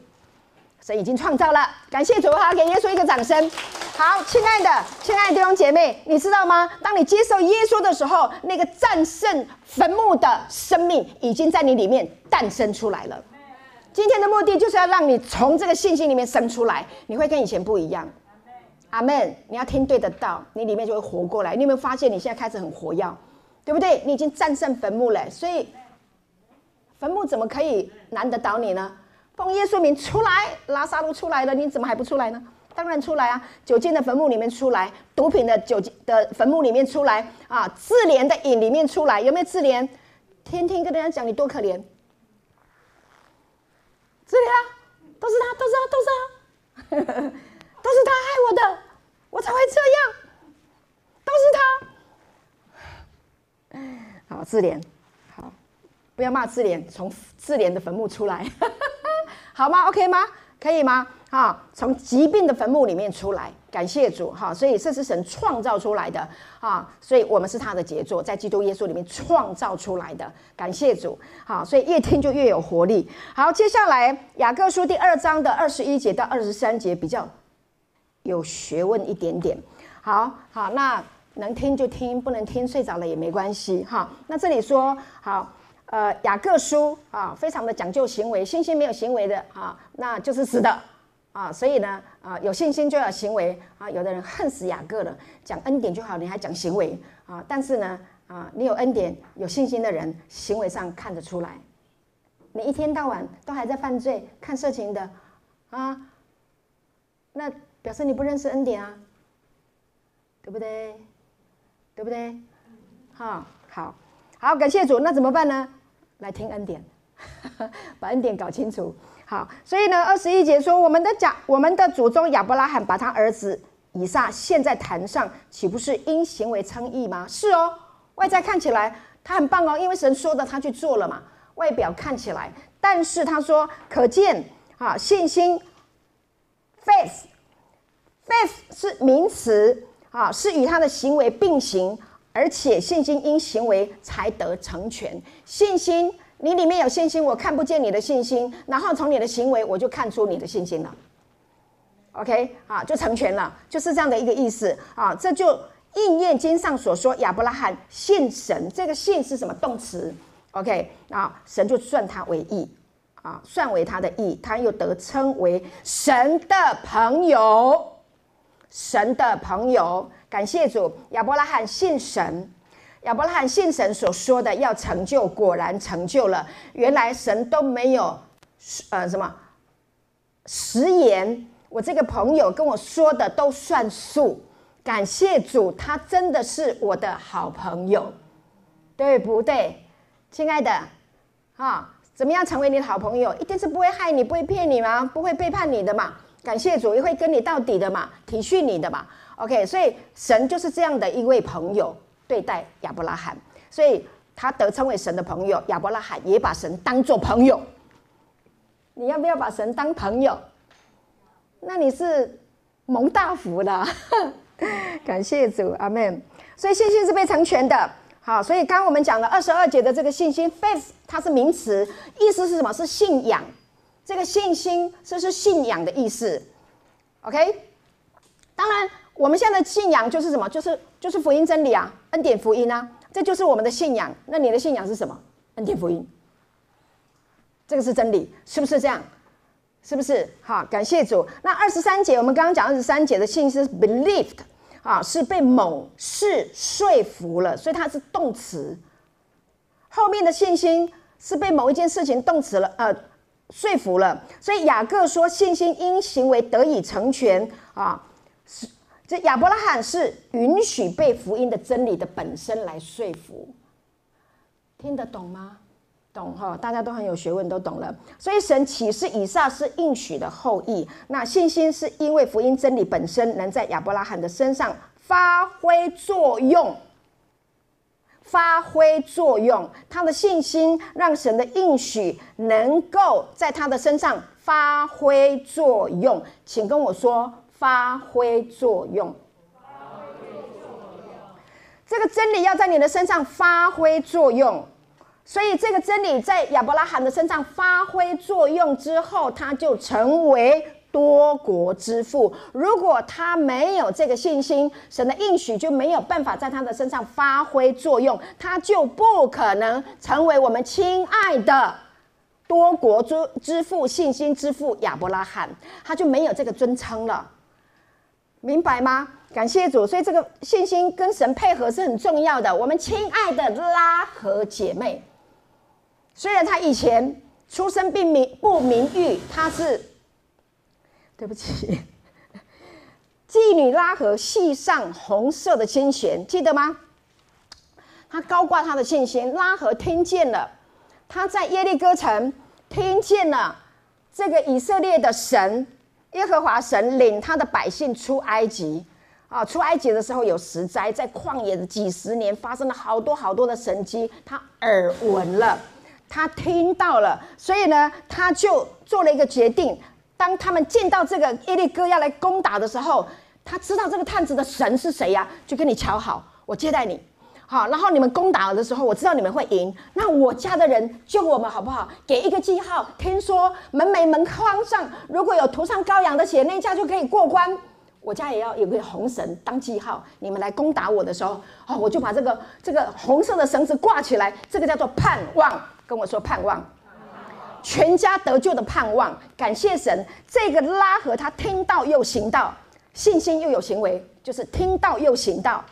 神已经创造了，感谢主，好，给耶稣一个掌声。好，亲爱的，亲爱的弟兄姐妹，你知道吗？当你接受耶稣的时候，那个战胜坟墓的生命已经在你里面诞生出来了。今天的目的就是要让你从这个信心里面生出来，你会跟以前不一样。阿门。你要听对的道，你里面就会活过来。你有没有发现你现在开始很活跃，对不对？你已经战胜坟墓了，所以坟墓怎么可以难得倒你呢？奉耶稣名出来，拉撒路出来了，你怎么还不出来呢？当然出来啊！酒精的坟墓里面出来，毒品的酒精的坟墓里面出来啊，自怜的影里面出来，有没有自怜？天天跟人家讲你多可怜。这里啊，都是他，都是他，都是他，都是他害我的，我才会这样，都是他。好，自怜，好，不要骂自怜，从自怜的坟墓出来，好吗？OK 吗？可以吗？啊，从疾病的坟墓里面出来。感谢主哈，所以这是神创造出来的啊，所以我们是他的杰作，在基督耶稣里面创造出来的。感谢主，好，所以越听就越有活力。好，接下来雅各书第二章的二十一节到二十三节比较有学问一点点。好好，那能听就听，不能听睡着了也没关系哈。那这里说好，呃，雅各书啊，非常的讲究行为，信心没有行为的啊，那就是死的。啊，所以呢，啊，有信心就要行为啊。有的人恨死雅各了，讲恩典就好，你还讲行为啊？但是呢，啊，你有恩典、有信心的人，行为上看得出来。你一天到晚都还在犯罪、看色情的啊，那表示你不认识恩典啊，对不对？对不对？好，好，好，感谢主。那怎么办呢？来听恩典，把恩典搞清楚。好，所以呢，二十一节说，我们的甲，我们的祖宗亚伯拉罕把他儿子以撒献在坛上，岂不是因行为称义吗？是哦，外在看起来他很棒哦，因为神说的，他去做了嘛。外表看起来，但是他说，可见啊，信心，faith，faith 是名词啊，是与他的行为并行，而且信心因行为才得成全，信心。你里面有信心，我看不见你的信心，然后从你的行为，我就看出你的信心了。OK，啊，就成全了，就是这样的一个意思啊。这就应验经上所说，亚伯拉罕信神，这个信是什么动词？OK，啊，神就算他为义，啊，算为他的义，他又得称为神的朋友，神的朋友。感谢主，亚伯拉罕信神。亚伯拉罕信神所说的要成就，果然成就了。原来神都没有，呃，什么食言。我这个朋友跟我说的都算数。感谢主，他真的是我的好朋友，对不对？亲爱的，啊，怎么样成为你的好朋友？一定是不会害你，不会骗你吗？不会背叛你的嘛？感谢主，也会跟你到底的嘛？体恤你的嘛？OK，所以神就是这样的一位朋友。对待亚伯拉罕，所以他得称为神的朋友。亚伯拉罕也把神当作朋友。你要不要把神当朋友？那你是蒙大福的。感谢主，阿门。所以信心是被成全的。好，所以刚刚我们讲了二十二节的这个信心，faith，它是名词，意思是什么？是信仰。这个信心，这是信仰的意思。OK，当然。我们现在的信仰就是什么？就是就是福音真理啊，恩典福音啊，这就是我们的信仰。那你的信仰是什么？恩典福音，这个是真理，是不是这样？是不是？好，感谢主。那二十三节，我们刚刚讲二十三节的信是 believed 啊，是被某事说服了，所以它是动词。后面的信心是被某一件事情动词了，呃，说服了。所以雅各说，信心因行为得以成全啊。是这亚伯拉罕是允许被福音的真理的本身来说服，听得懂吗？懂哈，大家都很有学问，都懂了。所以神启示以撒是应许的后裔。那信心是因为福音真理本身能在亚伯拉罕的身上发挥作用，发挥作用。他的信心让神的应许能够在他的身上发挥作用。请跟我说，发挥作用。这个真理要在你的身上发挥作用。所以，这个真理在亚伯拉罕的身上发挥作用之后，他就成为多国之父。如果他没有这个信心，神的应许就没有办法在他的身上发挥作用，他就不可能成为我们亲爱的多国之之父、信心之父亚伯拉罕，他就没有这个尊称了。明白吗？感谢主。所以，这个信心跟神配合是很重要的。我们亲爱的拉合姐妹。虽然他以前出身并名不名誉，他是对不起，妓女拉合系上红色的金弦，记得吗？他高挂他的信心，拉合听见了，他在耶利哥城听见了这个以色列的神耶和华神领他的百姓出埃及啊，出埃及的时候有十灾，在旷野的几十年发生了好多好多的神迹，他耳闻了。他听到了，所以呢，他就做了一个决定。当他们见到这个耶利哥要来攻打的时候，他知道这个探子的神是谁呀、就跟你瞧好，我接待你，好，然后你们攻打的时候，我知道你们会赢。那我家的人救我们好不好？给一个记号。听说门楣门框上如果有涂上羔羊的血，那家就可以过关。我家也要有个红绳当记号。你们来攻打我的时候，哦，我就把这个这个红色的绳子挂起来，这个叫做盼望。跟我说盼望，全家得救的盼望。感谢神，这个拉和他听到又行道，信心又有行为，就是听到又行道。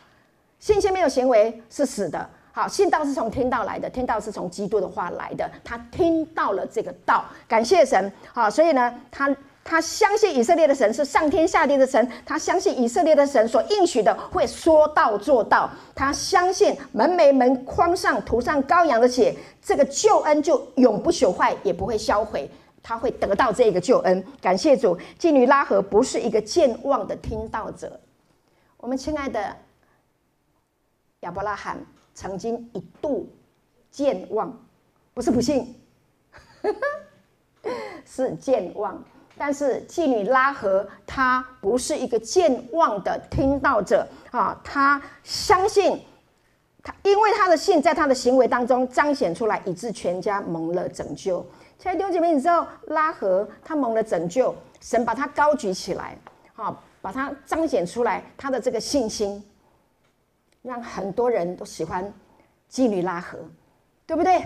信心没有行为是死的。好，信道是从听道来的，听道是从基督的话来的。他听到了这个道，感谢神。好，所以呢，他。他相信以色列的神是上天下地的神，他相信以色列的神所应许的会说到做到。他相信门楣门框上涂上羔羊的血，这个救恩就永不朽坏，也不会销毁。他会得到这个救恩。感谢主，妓女拉合不是一个健忘的听到者。我们亲爱的亚伯拉罕曾经一度健忘，不是不信，是健忘。但是妓女拉合，她不是一个健忘的听道者啊，她相信，她因为她的信在她的行为当中彰显出来，以致全家蒙了拯救。亲爱的弟兄姐妹，你知道拉合她蒙了拯救，神把她高举起来，啊，把她彰显出来，她的这个信心，让很多人都喜欢妓女拉合，对不对？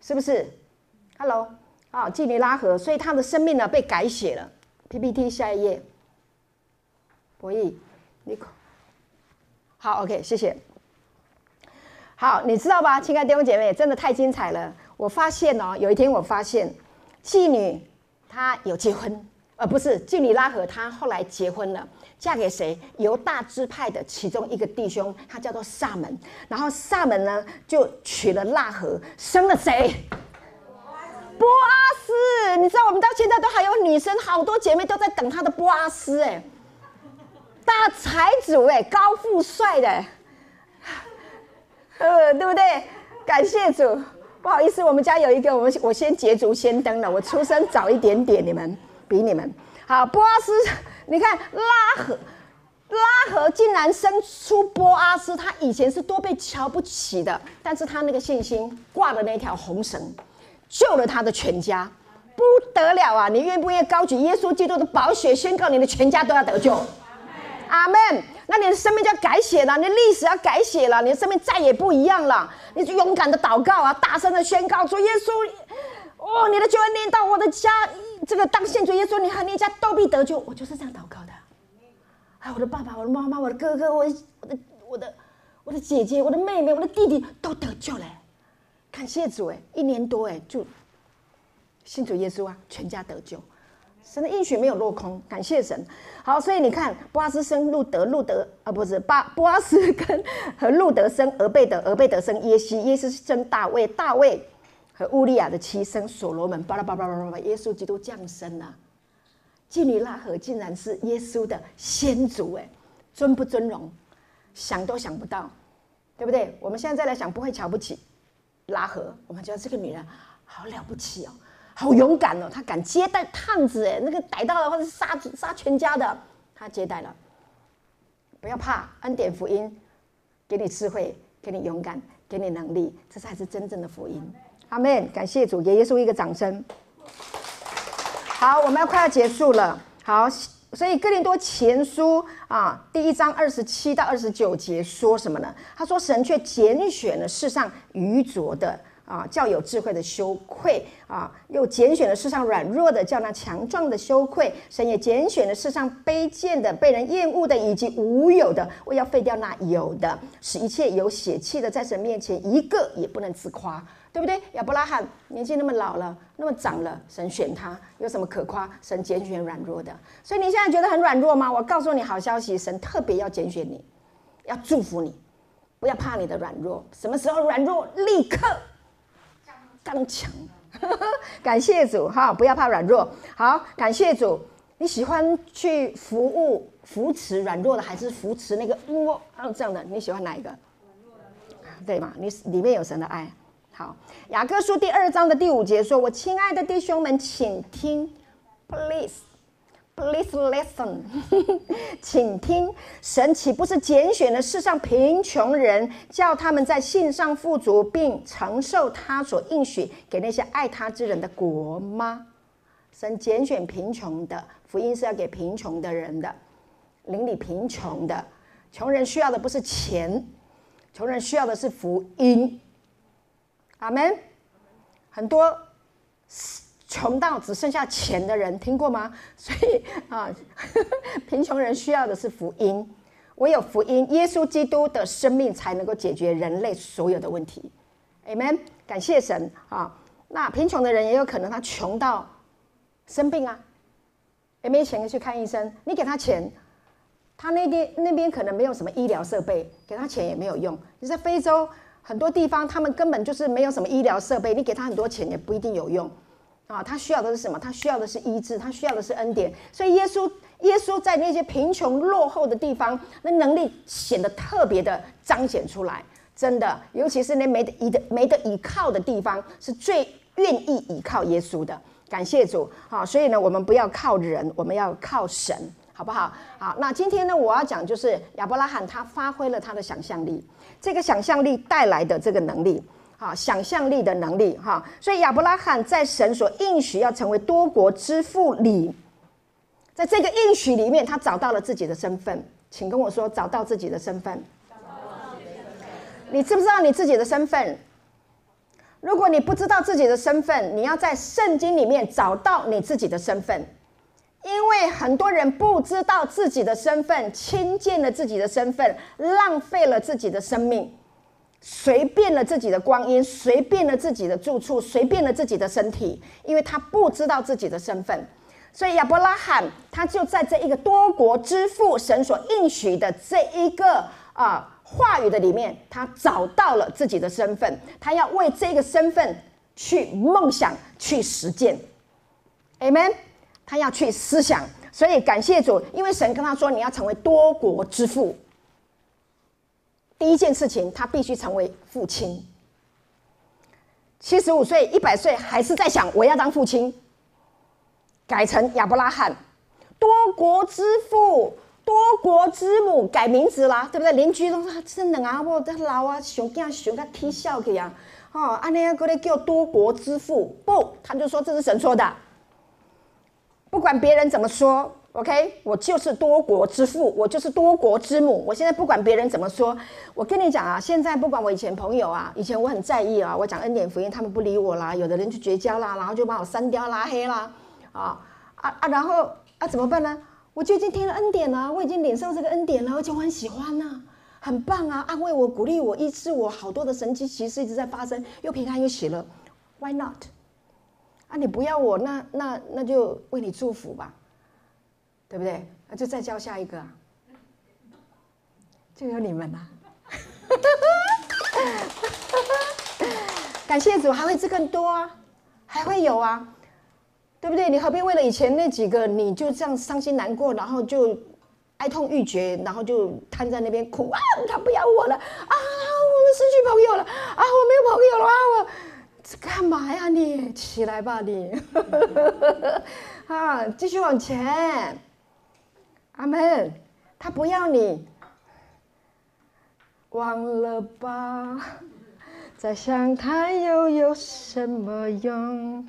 是不是？Hello。啊，妓女拉合，所以他的生命呢被改写了。PPT 下一页，博弈，你好，OK，谢谢。好，你知道吧，亲爱的弟兄姐妹，真的太精彩了。我发现哦，有一天我发现，妓女她有结婚，呃，不是妓女拉合，她后来结婚了，嫁给谁？犹大支派的其中一个弟兄，他叫做撒门。然后撒门呢就娶了拉合，生了谁？波阿斯，你知道我们到现在都还有女生，好多姐妹都在等她的波阿斯哎，大财主哎，高富帅的，呃，对不对？感谢主，不好意思，我们家有一个，我们我先捷足先登了，我出生早一点点，你们比你们好。波阿斯，你看拉合，拉合竟然生出波阿斯，他以前是多被瞧不起的，但是他那个信心挂的那条红绳。救了他的全家，不得了啊！你愿不愿意高举耶稣基督的宝血，宣告你的全家都要得救？阿门。那你的生命就要改写了，你的历史要改写了，你的生命再也不一样了。你就勇敢的祷告啊，大声的宣告说：“耶稣，哦，你的救恩临到我的家，这个当信主耶稣，你和你家都必得救。”我就是这样祷告的。哎，我的爸爸、我的妈妈、我的哥哥、我的、我的、我的、我的姐姐、我的妹妹、我的弟弟都得救了，感谢主哎！一年多哎，就信主耶稣啊，全家得救，神的应许没有落空，感谢神。好，所以你看，波阿斯生路德，路德啊，不是巴波阿斯跟和路德生俄贝德，俄贝德生耶西，耶西生大卫，大卫和乌利亚的妻生所罗门，巴拉巴拉巴拉巴拉，耶稣基督降生了。妓女拉合竟然是耶稣的先祖，哎，尊不尊荣？想都想不到，对不对？我们现在再来想，不会瞧不起拉合，我们觉得这个女人好了不起哦，好勇敢哦，她敢接待探子，哎，那个逮到了或者是杀杀全家的，她接待了。不要怕，恩典福音给你智慧，给你勇敢，给你能力，这才是真正的福音。阿门！感谢主，给耶稣一个掌声。好，我们要快要结束了。好，所以哥林多前书啊，第一章二十七到二十九节说什么呢？他说：“神却拣选了世上愚拙的啊，叫有智慧的羞愧啊；又拣选了世上软弱的，叫那强壮的羞愧。神也拣选了世上卑贱的、被人厌恶的，以及无有的，为要废掉那有的，使一切有血气的，在神面前一个也不能自夸。”对不对？亚伯拉罕年纪那么老了，那么长了，神选他有什么可夸？神拣选软弱的，所以你现在觉得很软弱吗？我告诉你好消息，神特别要拣选你，要祝福你，不要怕你的软弱。什么时候软弱？立刻刚强。感谢主哈，不要怕软弱。好，感谢主。你喜欢去服务扶持软弱的，还是扶持那个哦这样的？你喜欢哪一个？对吗？你里面有神的爱。好，雅各书第二章的第五节说：“我亲爱的弟兄们，请听，please，please listen，请听，神岂不是拣选了世上贫穷人，叫他们在信上富足，并承受他所应许给那些爱他之人的国吗？神拣选贫穷的福音是要给贫穷的人的，邻里贫穷的穷人需要的不是钱，穷人需要的是福音。”阿门。很多穷到只剩下钱的人听过吗？所以啊，贫穷人需要的是福音。唯有福音，耶稣基督的生命才能够解决人类所有的问题。阿门。感谢神啊！那贫穷的人也有可能他穷到生病啊，也没钱去看医生。你给他钱，他那边那边可能没有什么医疗设备，给他钱也没有用。你在非洲。很多地方他们根本就是没有什么医疗设备，你给他很多钱也不一定有用，啊，他需要的是什么？他需要的是医治，他需要的是恩典。所以耶稣，耶稣在那些贫穷落后的地方，那能力显得特别的彰显出来。真的，尤其是那没得依的、没得依靠的地方，是最愿意依靠耶稣的。感谢主，好，所以呢，我们不要靠人，我们要靠神，好不好？好，那今天呢，我要讲就是亚伯拉罕他发挥了他的想象力。这个想象力带来的这个能力，哈，想象力的能力，哈，所以亚伯拉罕在神所应许要成为多国之父里，在这个应许里面，他找到了自己的身份。请跟我说，找到自己的身份。你知不知道你自己的身份？如果你不知道自己的身份，你要在圣经里面找到你自己的身份。因为很多人不知道自己的身份，轻贱了自己的身份，浪费了自己的生命，随便了自己的光阴，随便了自己的住处，随便了自己的身体，因为他不知道自己的身份，所以亚伯拉罕他就在这一个多国之父神所应许的这一个啊话语的里面，他找到了自己的身份，他要为这个身份去梦想，去实践，Amen。他要去思想，所以感谢主，因为神跟他说：“你要成为多国之父。”第一件事情，他必须成为父亲。七十五岁、一百岁还是在想我要当父亲，改成亚伯拉罕，多国之父、多国之母，改名字啦，对不对？邻居都说：“真的啊，我的老啊，熊家熊他踢笑去呀。”哦，阿尼亚哥的叫多国之父，不，他就说这是神说的。不管别人怎么说，OK，我就是多国之父，我就是多国之母。我现在不管别人怎么说，我跟你讲啊，现在不管我以前朋友啊，以前我很在意啊，我讲恩典福音，他们不理我啦，有的人就绝交啦，然后就把我删掉拉黑啦，啊啊啊，然后啊怎么办呢？我就已经听了恩典了，我已经领受这个恩典了，而且我很喜欢呐、很棒啊，安慰我、鼓励我、医治我，好多的神奇奇事一直在发生，又平安又喜乐，Why not？啊，你不要我，那那那就为你祝福吧，对不对？那就再教下一个、啊，就有你们了、啊。感谢主，还会这更多啊，还会有啊。对不对？你何必为了以前那几个，你就这样伤心难过，然后就哀痛欲绝，然后就瘫在那边哭啊？他不要我了啊！我们失去朋友了啊！我没有朋友了啊！我干嘛呀你？起来吧你！啊，继续往前。阿门。他不要你，忘了吧。再想他又有什么用？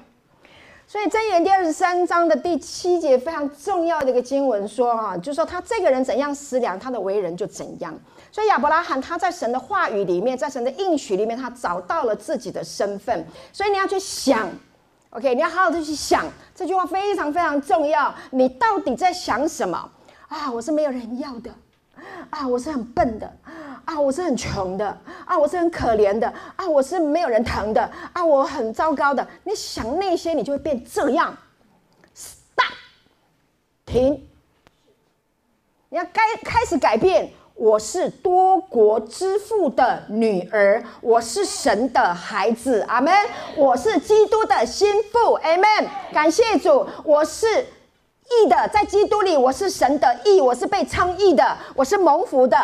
所以箴言第二十三章的第七节非常重要的一个经文说啊，就是说他这个人怎样思量，他的为人就怎样。所以亚伯拉罕他在神的话语里面，在神的应许里面，他找到了自己的身份。所以你要去想，OK，你要好好的去想这句话非常非常重要。你到底在想什么啊？我是没有人要的啊，我是很笨的。啊，我是很穷的啊，我是很可怜的啊，我是没有人疼的啊，我很糟糕的。你想那些，你就会变这样。Stop，停。你要该开始改变。我是多国之父的女儿，我是神的孩子。阿门。我是基督的心腹。阿门。感谢主，我是义的，在基督里，我是神的义，我是被称义的，我是蒙福的。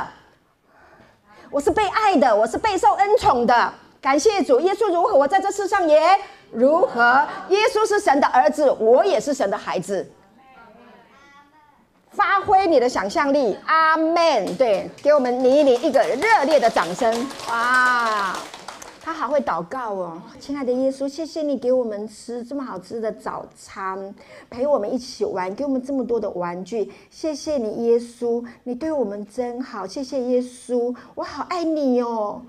我是被爱的，我是备受恩宠的。感谢主，耶稣如何，我在这世上也如何。耶稣是神的儿子，我也是神的孩子。发挥你的想象力，阿门。对，给我们李一林一个热烈的掌声。哇！他好会祷告哦，亲爱的耶稣，谢谢你给我们吃这么好吃的早餐，陪我们一起玩，给我们这么多的玩具。谢谢你，耶稣，你对我们真好。谢谢耶稣，我好爱你哦。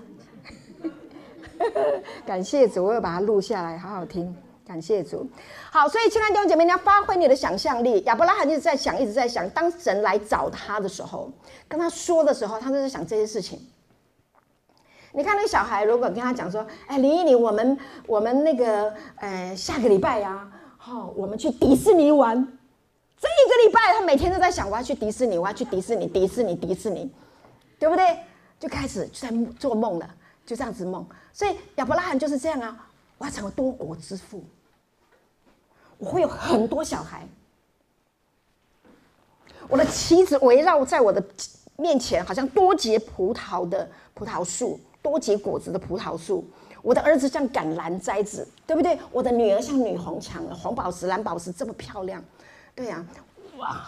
感谢主，我要把它录下来，好好听。感谢主。好，所以亲爱的弟兄姐妹，你要发挥你的想象力。亚伯拉罕一直在想，一直在想，当神来找他的时候，跟他说的时候，他就在想这些事情。你看那个小孩，如果跟他讲说：“哎，林依林，我们我们那个呃下个礼拜呀，好，我们去迪士尼玩。”这一个礼拜，他每天都在想：“我要去迪士尼，我要去迪士尼，迪士尼，迪士尼，对不对？”就开始就在做梦了，就这样子梦。所以亚伯拉罕就是这样啊，我要成为多国之父，我会有很多小孩，我的妻子围绕在我的面前，好像多结葡萄的葡萄树。多结果子的葡萄树，我的儿子像橄榄摘子，对不对？我的女儿像女红墙，红宝石、蓝宝石这么漂亮，对呀、哇，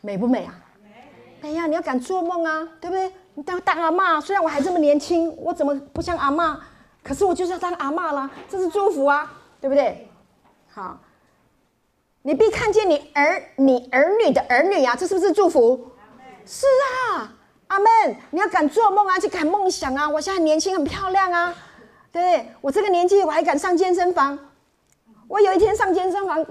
美不美啊？美呀！你要敢做梦啊，对不对？你当当阿妈，虽然我还这么年轻，我怎么不像阿妈？可是我就是要当阿妈啦，这是祝福啊，对不对？好，你必看见你儿你儿女的儿女啊，这是不是祝福？是啊。阿门！你要敢做梦啊，去敢梦想啊！我现在很年轻，很漂亮啊，对，我这个年纪我还敢上健身房。我有一天上健身房，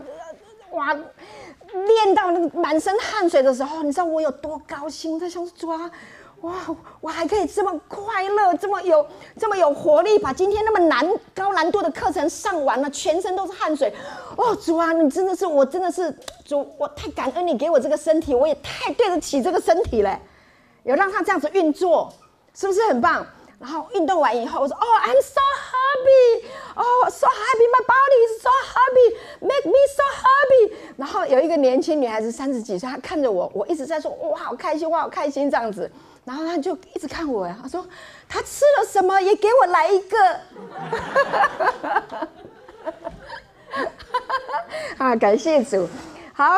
哇，练到那个满身汗水的时候，你知道我有多高兴？我在想说，哇，哇，我还可以这么快乐，这么有这么有活力，把今天那么难高难度的课程上完了，全身都是汗水。哦，主啊，你真的是，我真的是主，我太感恩你给我这个身体，我也太对得起这个身体了。有让他这样子运作，是不是很棒？然后运动完以后，我说：“哦、，I'm so happy，哦、oh,，so happy，my body is so happy，make me so happy。”然后有一个年轻女孩子，三十几岁，她看着我，我一直在说：“哇，好开心，哇，好开心。”这样子，然后他就一直看我，呀，他说：“他吃了什么？也给我来一个。”啊，感谢主，好。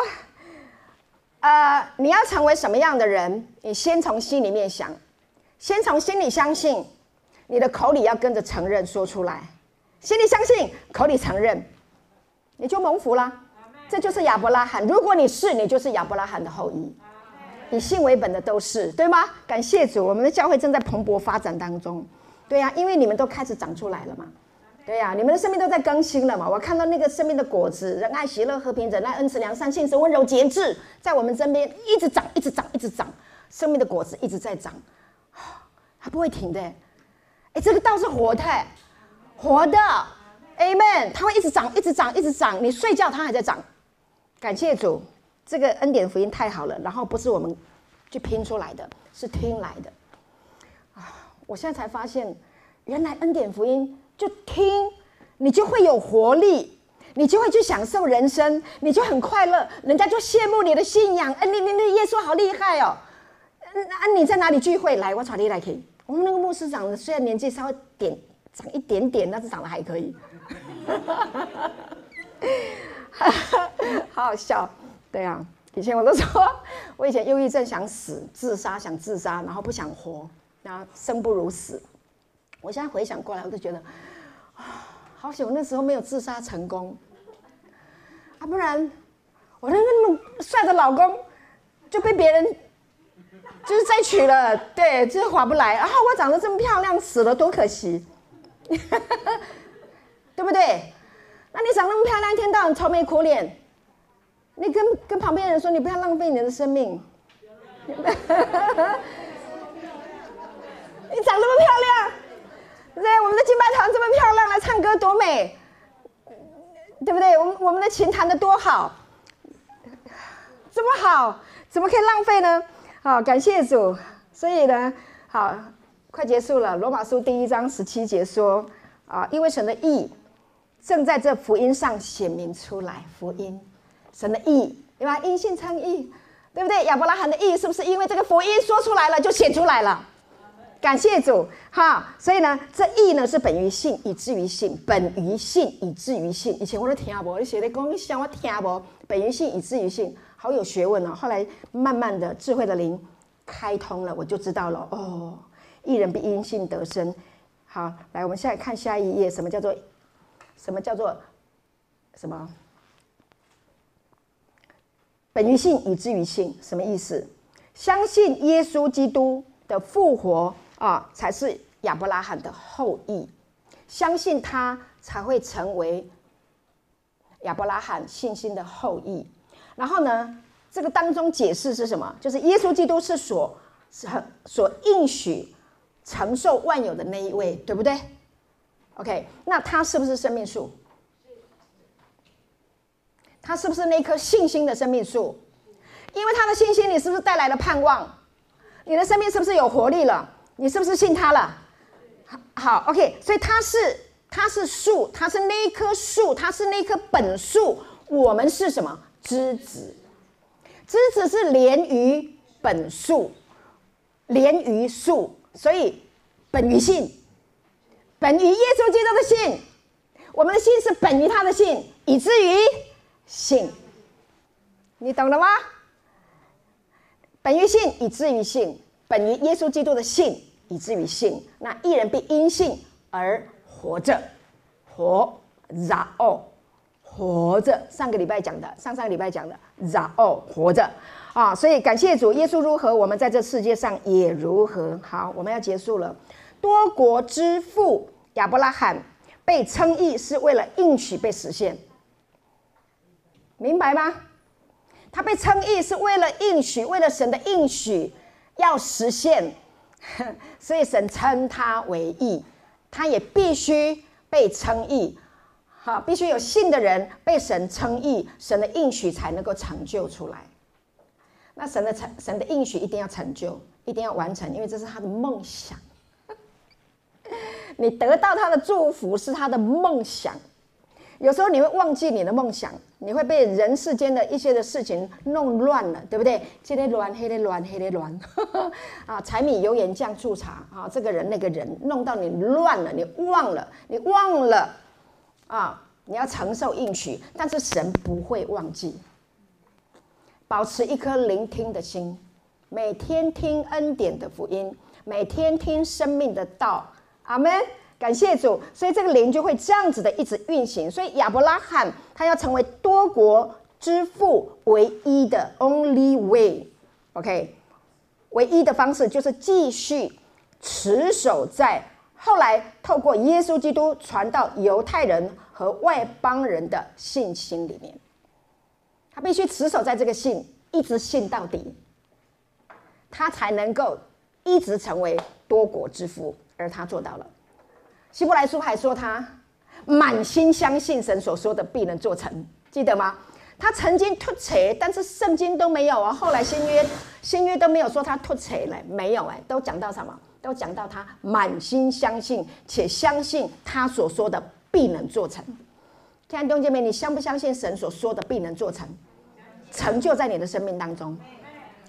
呃，你要成为什么样的人？你先从心里面想，先从心里相信，你的口里要跟着承认说出来。心里相信，口里承认，你就蒙福了。这就是亚伯拉罕。如果你是，你就是亚伯拉罕的后裔。以信为本的都是，对吗？感谢主，我们的教会正在蓬勃发展当中。对呀、啊，因为你们都开始长出来了嘛。对呀、啊，你们的生命都在更新了嘛？我看到那个生命的果子，仁爱、喜乐、和平、忍耐、恩慈、良善、信实、温柔、节制，在我们身边一直长，一直长，一直长，生命的果子一直在长，它不会停的。哎，这个道是活的，活的，Amen。它会一直长，一直长，一直长。你睡觉它还在长。感谢主，这个恩典福音太好了。然后不是我们去拼出来的，是听来的。啊，我现在才发现，原来恩典福音。就听，你就会有活力，你就会去享受人生，你就很快乐，人家就羡慕你的信仰。哎，你你那耶稣好厉害哦！啊，你在哪里聚会？来，我找你来听。我们那个牧师长得虽然年纪稍微点长一点点，但是长得还可以。好好笑，对啊，以前我都说，我以前忧郁症想死，自杀想自杀，然后不想活，然后生不如死。我现在回想过来，我就觉得。好险，我那时候没有自杀成功啊！不然，我那那么帅的老公就被别人就是再娶了，对，就是划不来。然后我长得这么漂亮，死了多可惜，对不对？那你长那么漂亮，一天到晚愁眉苦脸，你跟跟旁边人说，你不要浪费你的生命。你长那么漂亮。对，我们的金麦堂这么漂亮，来唱歌多美，对不对？我们我们的琴弹得多好，这么好，怎么可以浪费呢？好，感谢主。所以呢，好，快结束了。罗马书第一章十七节说：啊，因为神的意正在这福音上显明出来。福音，神的义，对吧？因信称义，对不对？亚伯拉罕的义是不是因为这个福音说出来了，就显出来了？感谢主，哈，所以呢，这义呢是本于信，以至于信，本于信，以至于信。以前我都听不，你写的讲，你想我听不，本于信，以至于信，好有学问哦。后来慢慢的智慧的灵开通了，我就知道了哦。义人必因信得生。好，来，我们现在看下一页，什么叫做什么叫做什么？本于信，以至于信，什么意思？相信耶稣基督的复活。啊，才是亚伯拉罕的后裔，相信他才会成为亚伯拉罕信心的后裔。然后呢，这个当中解释是什么？就是耶稣基督是所所所应许承受万有的那一位，对不对？OK，那他是不是生命树？他是不是那棵信心的生命树？因为他的信心，你是不是带来了盼望？你的生命是不是有活力了？你是不是信他了？好，，OK。所以他是，他是树，他是那一棵树，他是那棵本树。我们是什么？枝子，枝子是连于本树，连于树。所以本于信，本于耶稣基督的信。我们的信是本于他的信，以至于信。你懂了吗？本于信，以至于信，本于耶稣基督的信。以至于信，那一人必因信而活着，活，然后活着。上个礼拜讲的，上上个礼拜讲的，然后活着啊！所以感谢主，耶稣如何，我们在这世界上也如何。好，我们要结束了。多国之父亚伯拉罕被称义，是为了应许被实现，明白吗？他被称义是为了应许，为了神的应许要实现。所以神称他为义，他也必须被称义。好，必须有信的人被神称义，神的应许才能够成就出来。那神的成，神的应许一定要成就，一定要完成，因为这是他的梦想。你得到他的祝福是他的梦想。有时候你会忘记你的梦想，你会被人世间的一些的事情弄乱了，对不对？这里乱，黑里乱，黑里乱，啊，柴米油盐酱醋茶啊，这个人那个人弄到你乱了，你忘了，你忘了啊，你要承受应许，但是神不会忘记，保持一颗聆听的心，每天听恩典的福音，每天听生命的道，阿门。感谢主，所以这个灵就会这样子的一直运行。所以亚伯拉罕他要成为多国之父唯一的 only way，OK，唯一的方式就是继续持守在后来透过耶稣基督传到犹太人和外邦人的信心里面，他必须持守在这个信，一直信到底，他才能够一直成为多国之父，而他做到了。希伯来书还说他满心相信神所说的必能做成，记得吗？他曾经脱扯，但是圣经都没有啊。后来新约新约都没有说他脱扯了，没有哎，都讲到什么？都讲到他满心相信，且相信他所说的必能做成。亲爱的弟兄姐妹，你相不相信神所说的必能做成？成就在你的生命当中。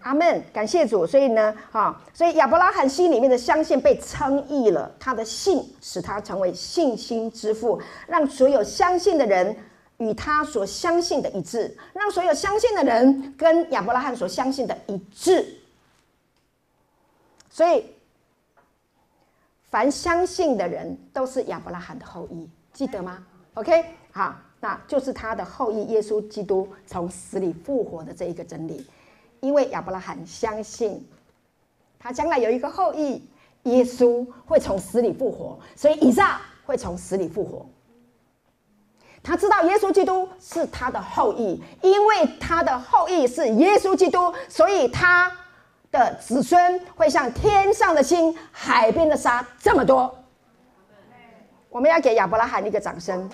阿门，感谢主。所以呢，哈，所以亚伯拉罕心里面的相信被称义了，他的信使他成为信心之父，让所有相信的人。与他所相信的一致，让所有相信的人跟亚伯拉罕所相信的一致。所以，凡相信的人都是亚伯拉罕的后裔，记得吗？OK，好，那就是他的后裔耶稣基督从死里复活的这一个真理。因为亚伯拉罕相信，他将来有一个后裔耶稣会从死里复活，所以以撒会从死里复活。他知道耶稣基督是他的后裔，因为他的后裔是耶稣基督，所以他的子孙会像天上的星、海边的沙这么多。我们要给亚伯拉罕一个掌声，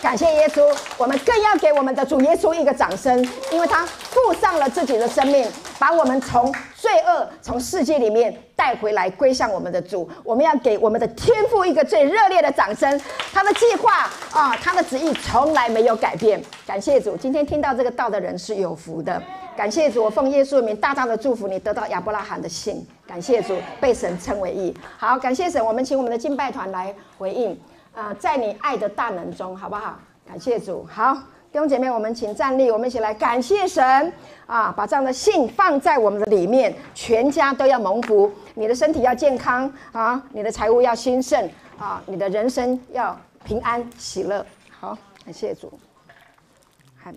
感谢耶稣。我们更要给我们的主耶稣一个掌声，因为他付上了自己的生命，把我们从罪恶、从世界里面带回来，归向我们的主。我们要给我们的天父一个最热烈的掌声。他的计划啊，他的旨意从来没有改变。感谢主，今天听到这个道的人是有福的。感谢主，我奉耶稣的名大大的祝福你，得到亚伯拉罕的信。感谢主，被神称为义。好，感谢神，我们请我们的敬拜团来回应啊，在你爱的大门中，好不好？感谢主，好。弟兄姐妹，我们请站立，我们一起来感谢神啊！把这样的信放在我们的里面，全家都要蒙福。你的身体要健康啊，你的财务要兴盛啊，你的人生要平安喜乐。好，感谢主。